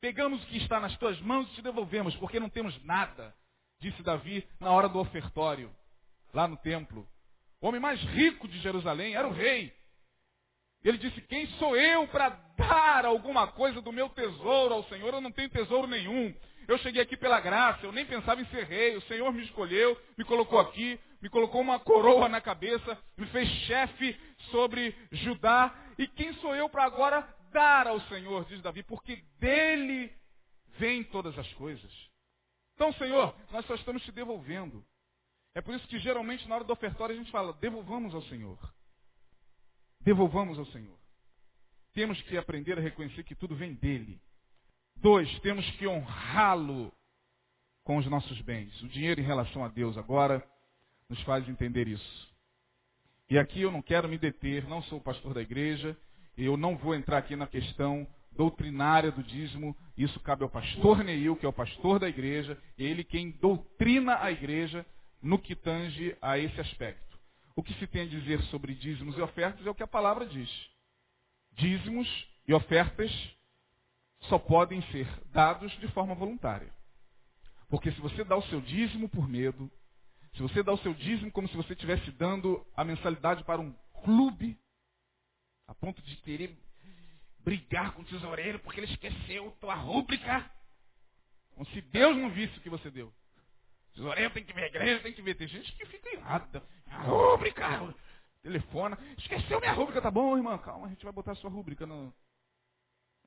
Pegamos o que está nas tuas mãos e te devolvemos, porque não temos nada, disse Davi na hora do ofertório, lá no templo. O homem mais rico de Jerusalém era o rei. Ele disse: Quem sou eu para dar alguma coisa do meu tesouro ao Senhor? Eu não tenho tesouro nenhum. Eu cheguei aqui pela graça, eu nem pensava em ser rei. O Senhor me escolheu, me colocou aqui, me colocou uma coroa na cabeça, me fez chefe sobre Judá. E quem sou eu para agora dar ao Senhor, diz Davi, porque dele vêm todas as coisas. Então, Senhor, nós só estamos te devolvendo. É por isso que geralmente na hora do ofertório a gente fala, devolvamos ao Senhor. Devolvamos ao Senhor. Temos que aprender a reconhecer que tudo vem dele. Dois, temos que honrá-lo com os nossos bens. O dinheiro em relação a Deus agora nos faz entender isso. E aqui eu não quero me deter, não sou pastor da igreja, eu não vou entrar aqui na questão doutrinária do dízimo, isso cabe ao pastor Neil, que é o pastor da igreja, ele quem doutrina a igreja no que tange a esse aspecto. O que se tem a dizer sobre dízimos e ofertas é o que a palavra diz. Dízimos e ofertas só podem ser dados de forma voluntária. Porque se você dá o seu dízimo por medo, se você dá o seu dízimo como se você estivesse dando a mensalidade para um clube, a ponto de querer brigar com o tesoureiro porque ele esqueceu tua rúbrica, como se Deus não visse o que você deu. Tesoureiro tem que ver a igreja, tem que ver. Tem gente que fica irada. A rúbrica, telefona. Esqueceu minha rúbrica, tá bom, irmã? Calma, a gente vai botar a sua rúbrica no.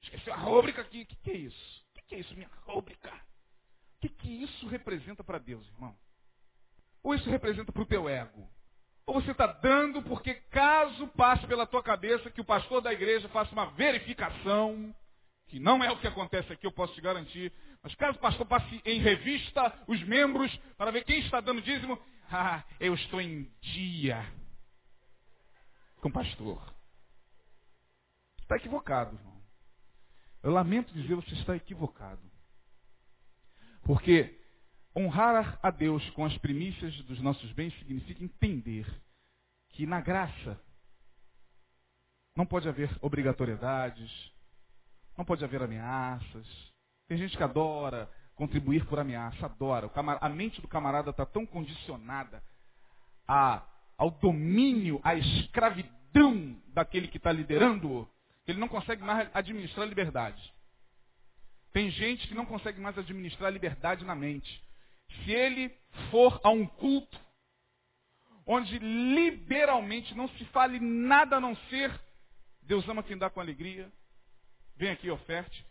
Esqueceu a rúbrica aqui. O que, que é isso? O que, que é isso, minha rúbrica? O que, que isso representa para Deus, irmão? Ou isso representa para o teu ego? Ou você está dando porque caso passe pela tua cabeça que o pastor da igreja faça uma verificação, que não é o que acontece aqui, eu posso te garantir, mas caso o pastor passe em revista os membros para ver quem está dando dízimo, ah, eu estou em dia com o pastor. Está equivocado, irmão. Eu lamento dizer, você está equivocado. Porque Honrar a Deus com as primícias dos nossos bens significa entender que na graça não pode haver obrigatoriedades, não pode haver ameaças. Tem gente que adora contribuir por ameaça, adora. A mente do camarada está tão condicionada a, ao domínio, à escravidão daquele que está liderando, que ele não consegue mais administrar a liberdade. Tem gente que não consegue mais administrar a liberdade na mente se ele for a um culto onde liberalmente não se fale nada a não ser Deus ama quem dá com alegria, vem aqui oferte.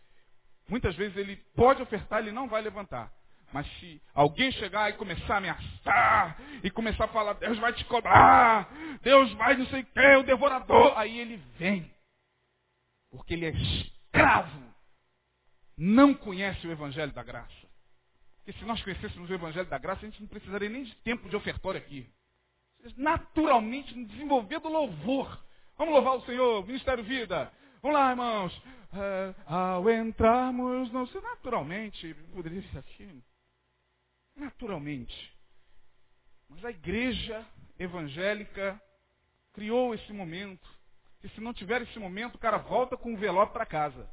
Muitas vezes ele pode ofertar, ele não vai levantar. Mas se alguém chegar e começar a ameaçar, e começar a falar, Deus vai te cobrar, Deus vai não sei o que, o devorador, aí ele vem. Porque ele é escravo não conhece o Evangelho da Graça. Porque se nós conhecêssemos o Evangelho da Graça, a gente não precisaria nem de tempo de ofertório aqui. Naturalmente, desenvolver do louvor. Vamos louvar o Senhor, Ministério Vida. Vamos lá, irmãos. É, ao entrarmos, não sei, naturalmente, poderia ser aqui. Naturalmente. Mas a igreja evangélica criou esse momento. E se não tiver esse momento, o cara volta com o envelope para casa.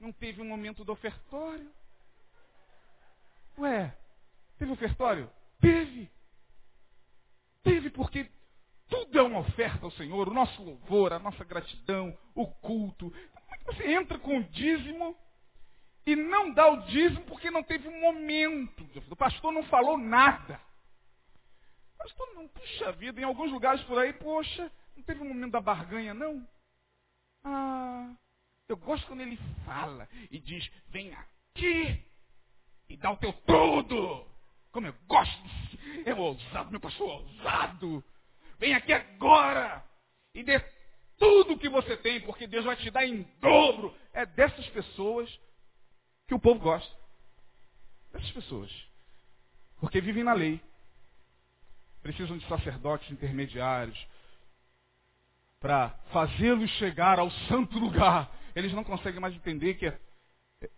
Não teve um momento do ofertório? Ué, teve ofertório? Teve. Teve porque tudo é uma oferta ao Senhor, o nosso louvor, a nossa gratidão, o culto. Como é que você entra com o dízimo e não dá o dízimo porque não teve um momento? O pastor não falou nada. O pastor não, puxa vida, em alguns lugares por aí, poxa, não teve um momento da barganha, não? Ah, eu gosto quando ele fala e diz, vem aqui e dá o teu tudo. Como eu gosto, é ousado, meu pastor ousado. Vem aqui agora e dê tudo o que você tem, porque Deus vai te dar em dobro. É dessas pessoas que o povo gosta. Dessas pessoas. Porque vivem na lei. Precisam de sacerdotes intermediários para fazê-los chegar ao santo lugar. Eles não conseguem mais entender que é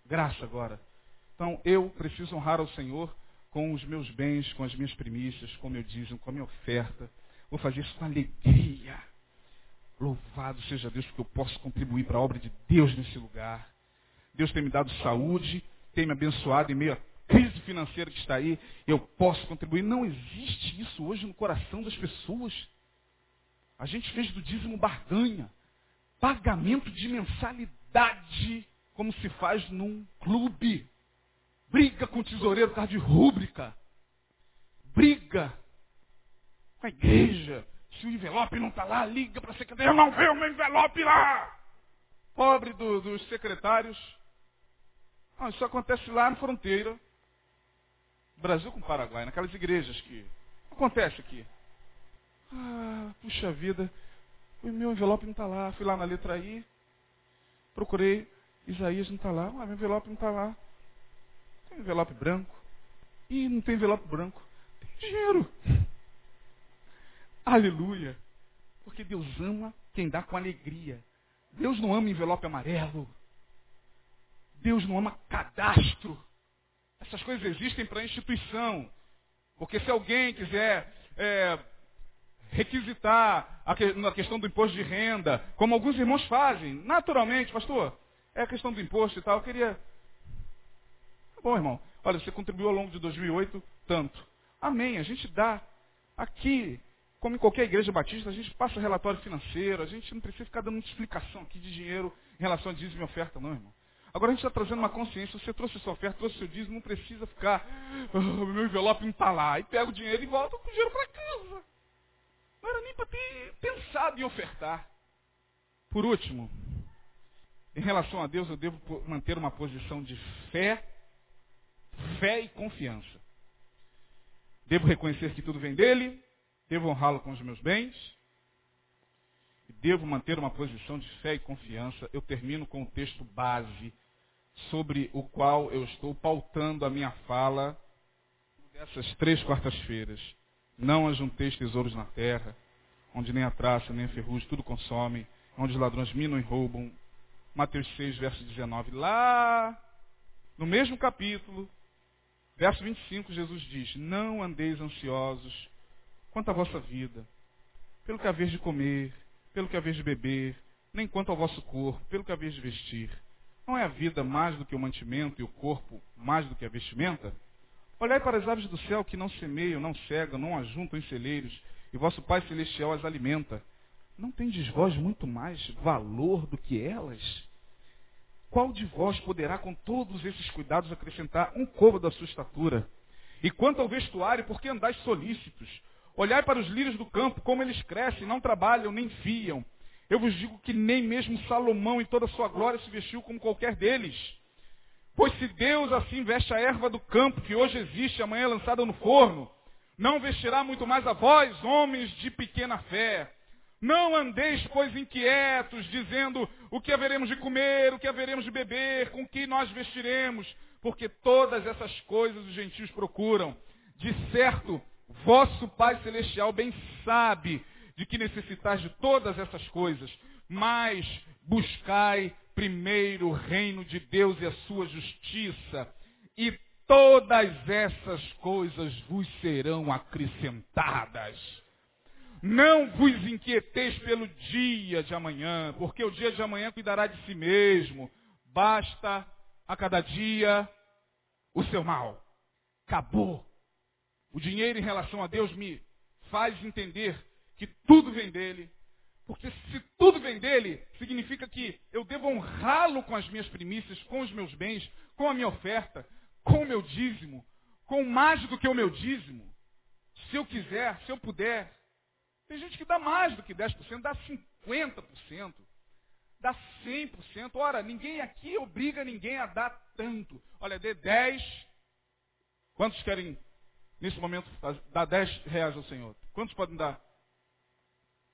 graça agora. Então eu preciso honrar ao Senhor com os meus bens, com as minhas primícias, com o meu dízimo, com a minha oferta. Vou fazer isso com alegria. Louvado seja Deus, porque eu posso contribuir para a obra de Deus nesse lugar. Deus tem me dado saúde, tem me abençoado em meio à crise financeira que está aí. Eu posso contribuir. Não existe isso hoje no coração das pessoas. A gente fez do dízimo barganha. Pagamento de mensalidade, como se faz num clube briga com o tesoureiro por causa de rúbrica, briga com a igreja. Se o envelope não está lá, liga para a secretária, eu não vejo o meu envelope lá. Pobre do, dos secretários. Não, isso acontece lá na fronteira. Brasil com Paraguai, naquelas igrejas que. Acontece aqui. Ah, puxa vida, o meu envelope não está lá. Fui lá na letra I, procurei, Isaías não está lá. Ah, meu envelope não está lá. Tem envelope branco. E não tem envelope branco. Tem dinheiro. Aleluia. Porque Deus ama quem dá com alegria. Deus não ama envelope amarelo. Deus não ama cadastro. Essas coisas existem para a instituição. Porque se alguém quiser é, requisitar a, que, na questão do imposto de renda, como alguns irmãos fazem, naturalmente, pastor, é a questão do imposto e tal, eu queria Bom, irmão, olha, você contribuiu ao longo de 2008 tanto. Amém. A gente dá aqui, como em qualquer igreja batista, a gente passa relatório financeiro, a gente não precisa ficar dando explicação aqui de dinheiro em relação a dízimo e oferta, não, irmão. Agora a gente está trazendo uma consciência, você trouxe sua oferta, trouxe seu dízimo, não precisa ficar, oh, meu envelope não está lá, e pega o dinheiro e volta com o dinheiro para casa. Não era nem para ter pensado em ofertar. Por último, em relação a Deus, eu devo manter uma posição de fé fé e confiança. Devo reconhecer que tudo vem dele, devo honrá-lo com os meus bens, e devo manter uma posição de fé e confiança. Eu termino com o texto base sobre o qual eu estou pautando a minha fala dessas três quartas-feiras. Não ajunteis tesouros na terra, onde nem a traça, nem a ferrugem, tudo consomem, onde os ladrões minam e roubam. Mateus 6, verso 19. Lá, no mesmo capítulo, Verso 25, Jesus diz: Não andeis ansiosos quanto à vossa vida, pelo que haver de comer, pelo que haver de beber, nem quanto ao vosso corpo, pelo que haver de vestir. Não é a vida mais do que o mantimento e o corpo mais do que a vestimenta? Olhai para as aves do céu que não semeiam, não cegam, não ajuntam em celeiros, e vosso Pai Celestial as alimenta. Não tendes vós muito mais valor do que elas? Qual de vós poderá, com todos esses cuidados, acrescentar um covo da sua estatura? E quanto ao vestuário, por que andais solícitos? Olhai para os lírios do campo, como eles crescem, não trabalham, nem fiam. Eu vos digo que nem mesmo Salomão, em toda a sua glória, se vestiu como qualquer deles. Pois se Deus assim veste a erva do campo, que hoje existe, amanhã é lançada no forno, não vestirá muito mais a vós, homens de pequena fé. Não andeis, pois, inquietos, dizendo o que haveremos de comer, o que haveremos de beber, com que nós vestiremos, porque todas essas coisas os gentios procuram. De certo, vosso Pai Celestial bem sabe de que necessitais de todas essas coisas, mas buscai primeiro o reino de Deus e a sua justiça, e todas essas coisas vos serão acrescentadas. Não vos inquieteis pelo dia de amanhã, porque o dia de amanhã cuidará de si mesmo. Basta a cada dia o seu mal. Acabou. O dinheiro em relação a Deus me faz entender que tudo vem dele. Porque se tudo vem dele, significa que eu devo honrá-lo com as minhas primícias, com os meus bens, com a minha oferta, com o meu dízimo, com mais do que o meu dízimo. Se eu quiser, se eu puder. Tem gente que dá mais do que 10%, dá 50%, dá 100%. Ora, ninguém aqui obriga ninguém a dar tanto. Olha, dê 10. Quantos querem, nesse momento, dar 10 reais ao Senhor? Quantos podem dar?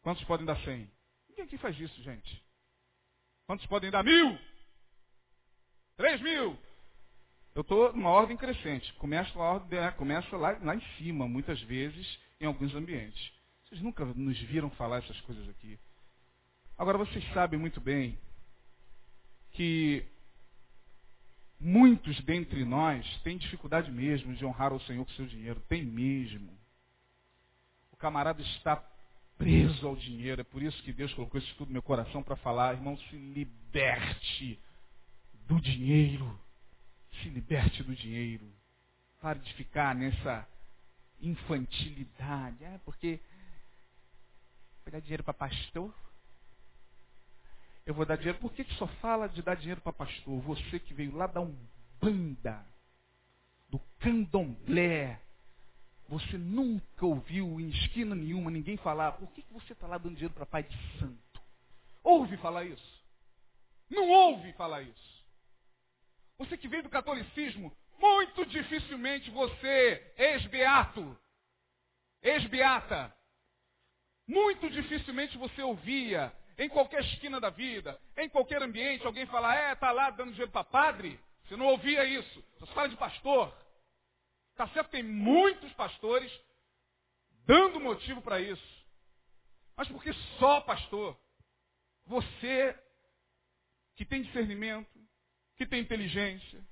Quantos podem dar 100? Ninguém aqui faz isso, gente. Quantos podem dar mil? Três mil? Eu estou numa ordem crescente. Começa, ordem, é, começa lá, lá em cima, muitas vezes, em alguns ambientes. Vocês nunca nos viram falar essas coisas aqui. Agora, vocês sabem muito bem que muitos dentre nós têm dificuldade mesmo de honrar o Senhor com seu dinheiro. Tem mesmo. O camarada está preso ao dinheiro. É por isso que Deus colocou isso tudo no meu coração para falar, irmão, se liberte do dinheiro. Se liberte do dinheiro. Pare de ficar nessa infantilidade. É porque pegar dinheiro para pastor. Eu vou dar dinheiro. Por que, que só fala de dar dinheiro para pastor? Você que veio lá da Umbanda, do candomblé, você nunca ouviu em esquina nenhuma ninguém falar, por que, que você está lá dando dinheiro para pai de santo? Ouve falar isso? Não ouve falar isso. Você que veio do catolicismo, muito dificilmente você, ex-beato, ex-beata, muito dificilmente você ouvia em qualquer esquina da vida, em qualquer ambiente, alguém falar, é, está lá dando dinheiro para padre. Você não ouvia isso. Você fala de pastor. Está certo, tem muitos pastores dando motivo para isso. Mas porque só pastor? Você que tem discernimento, que tem inteligência,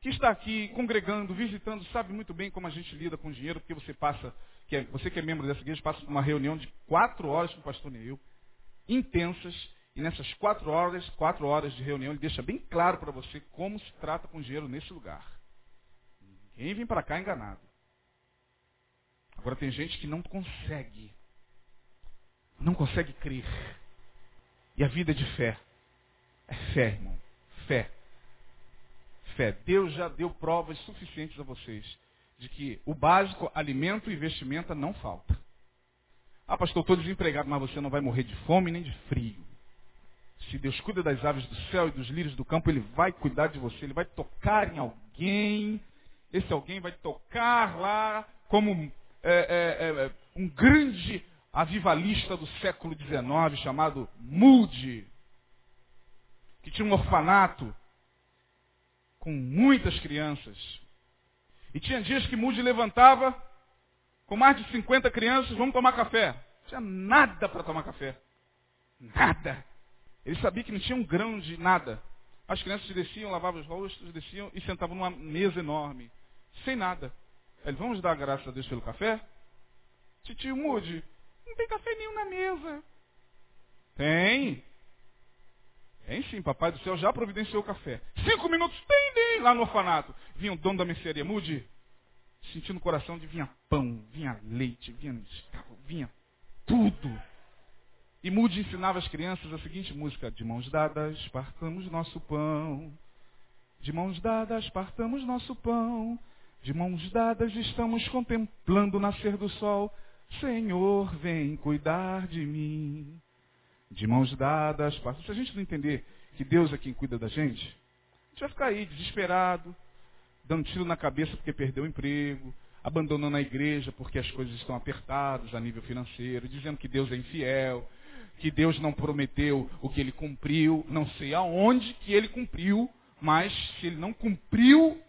que está aqui congregando, visitando, sabe muito bem como a gente lida com dinheiro, porque você passa, que é, você que é membro dessa igreja, passa por uma reunião de quatro horas com o pastor Neil, intensas, e nessas quatro horas, quatro horas de reunião, ele deixa bem claro para você como se trata com dinheiro nesse lugar. Ninguém vem para cá enganado. Agora tem gente que não consegue. Não consegue crer. E a vida é de fé. É fé, irmão. Fé. Fé. Deus já deu provas suficientes a vocês de que o básico, alimento e vestimenta, não falta. Ah, pastor, estou desempregado, mas você não vai morrer de fome nem de frio. Se Deus cuida das aves do céu e dos lírios do campo, Ele vai cuidar de você, Ele vai tocar em alguém esse alguém vai tocar lá como é, é, é, um grande avivalista do século XIX chamado Moody, que tinha um orfanato com muitas crianças. E tinha dias que Moody levantava com mais de 50 crianças, vamos tomar café. Não tinha nada para tomar café. Nada. Ele sabia que não tinha um grão de nada. As crianças desciam, lavavam os rostos, desciam e sentavam numa mesa enorme sem nada. Ele, vamos dar graças a Deus pelo café? Titio Mude, não tem café nenhum na mesa. Tem. Tem sim, papai do céu já providenciou o café. Cinco minutos, tem, tem, lá no orfanato. Vinha o dono da mercearia, Mude, sentindo o coração de vinha pão, vinha leite, vinha, vinha tudo. E Mude ensinava as crianças a seguinte música, de mãos dadas, partamos nosso pão. De mãos dadas, partamos nosso pão. De mãos dadas estamos contemplando o nascer do sol. Senhor, vem cuidar de mim. De mãos dadas, se a gente não entender que Deus é quem cuida da gente, a gente vai ficar aí desesperado, dando tiro na cabeça porque perdeu o emprego, abandonando a igreja porque as coisas estão apertadas a nível financeiro, dizendo que Deus é infiel, que Deus não prometeu o que ele cumpriu, não sei aonde que ele cumpriu, mas se ele não cumpriu,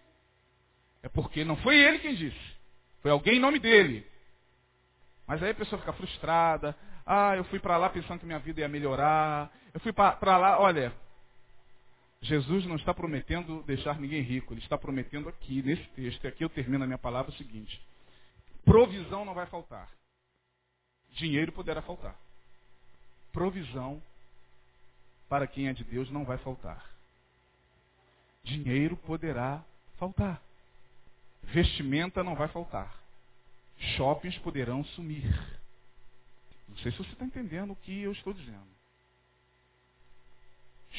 é porque não foi ele quem disse. Foi alguém em nome dele. Mas aí a pessoa fica frustrada. Ah, eu fui para lá pensando que minha vida ia melhorar. Eu fui para lá, olha, Jesus não está prometendo deixar ninguém rico. Ele está prometendo aqui, nesse texto, e aqui eu termino a minha palavra, o seguinte. Provisão não vai faltar. Dinheiro poderá faltar provisão para quem é de Deus não vai faltar. Dinheiro poderá faltar. Vestimenta não vai faltar. Shoppings poderão sumir. Não sei se você está entendendo o que eu estou dizendo.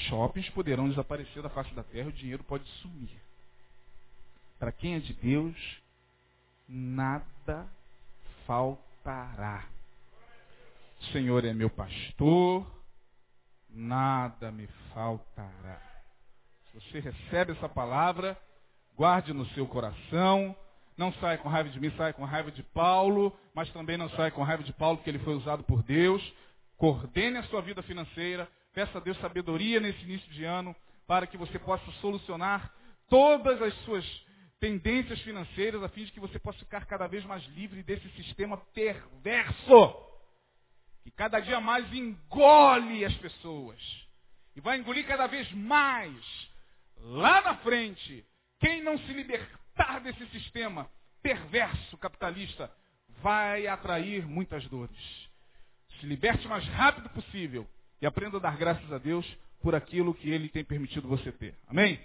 Shoppings poderão desaparecer da face da terra, o dinheiro pode sumir. Para quem é de Deus, nada faltará. O Senhor é meu pastor, nada me faltará. Se você recebe essa palavra, guarde no seu coração. Não sai com raiva de mim, sai com raiva de Paulo, mas também não sai com raiva de Paulo, porque ele foi usado por Deus. Coordene a sua vida financeira, peça a Deus sabedoria nesse início de ano, para que você possa solucionar todas as suas tendências financeiras, a fim de que você possa ficar cada vez mais livre desse sistema perverso que cada dia mais engole as pessoas. E vai engolir cada vez mais. Lá na frente, quem não se libertar desse sistema perverso capitalista vai atrair muitas dores. Se liberte o mais rápido possível e aprenda a dar graças a Deus por aquilo que Ele tem permitido você ter. Amém?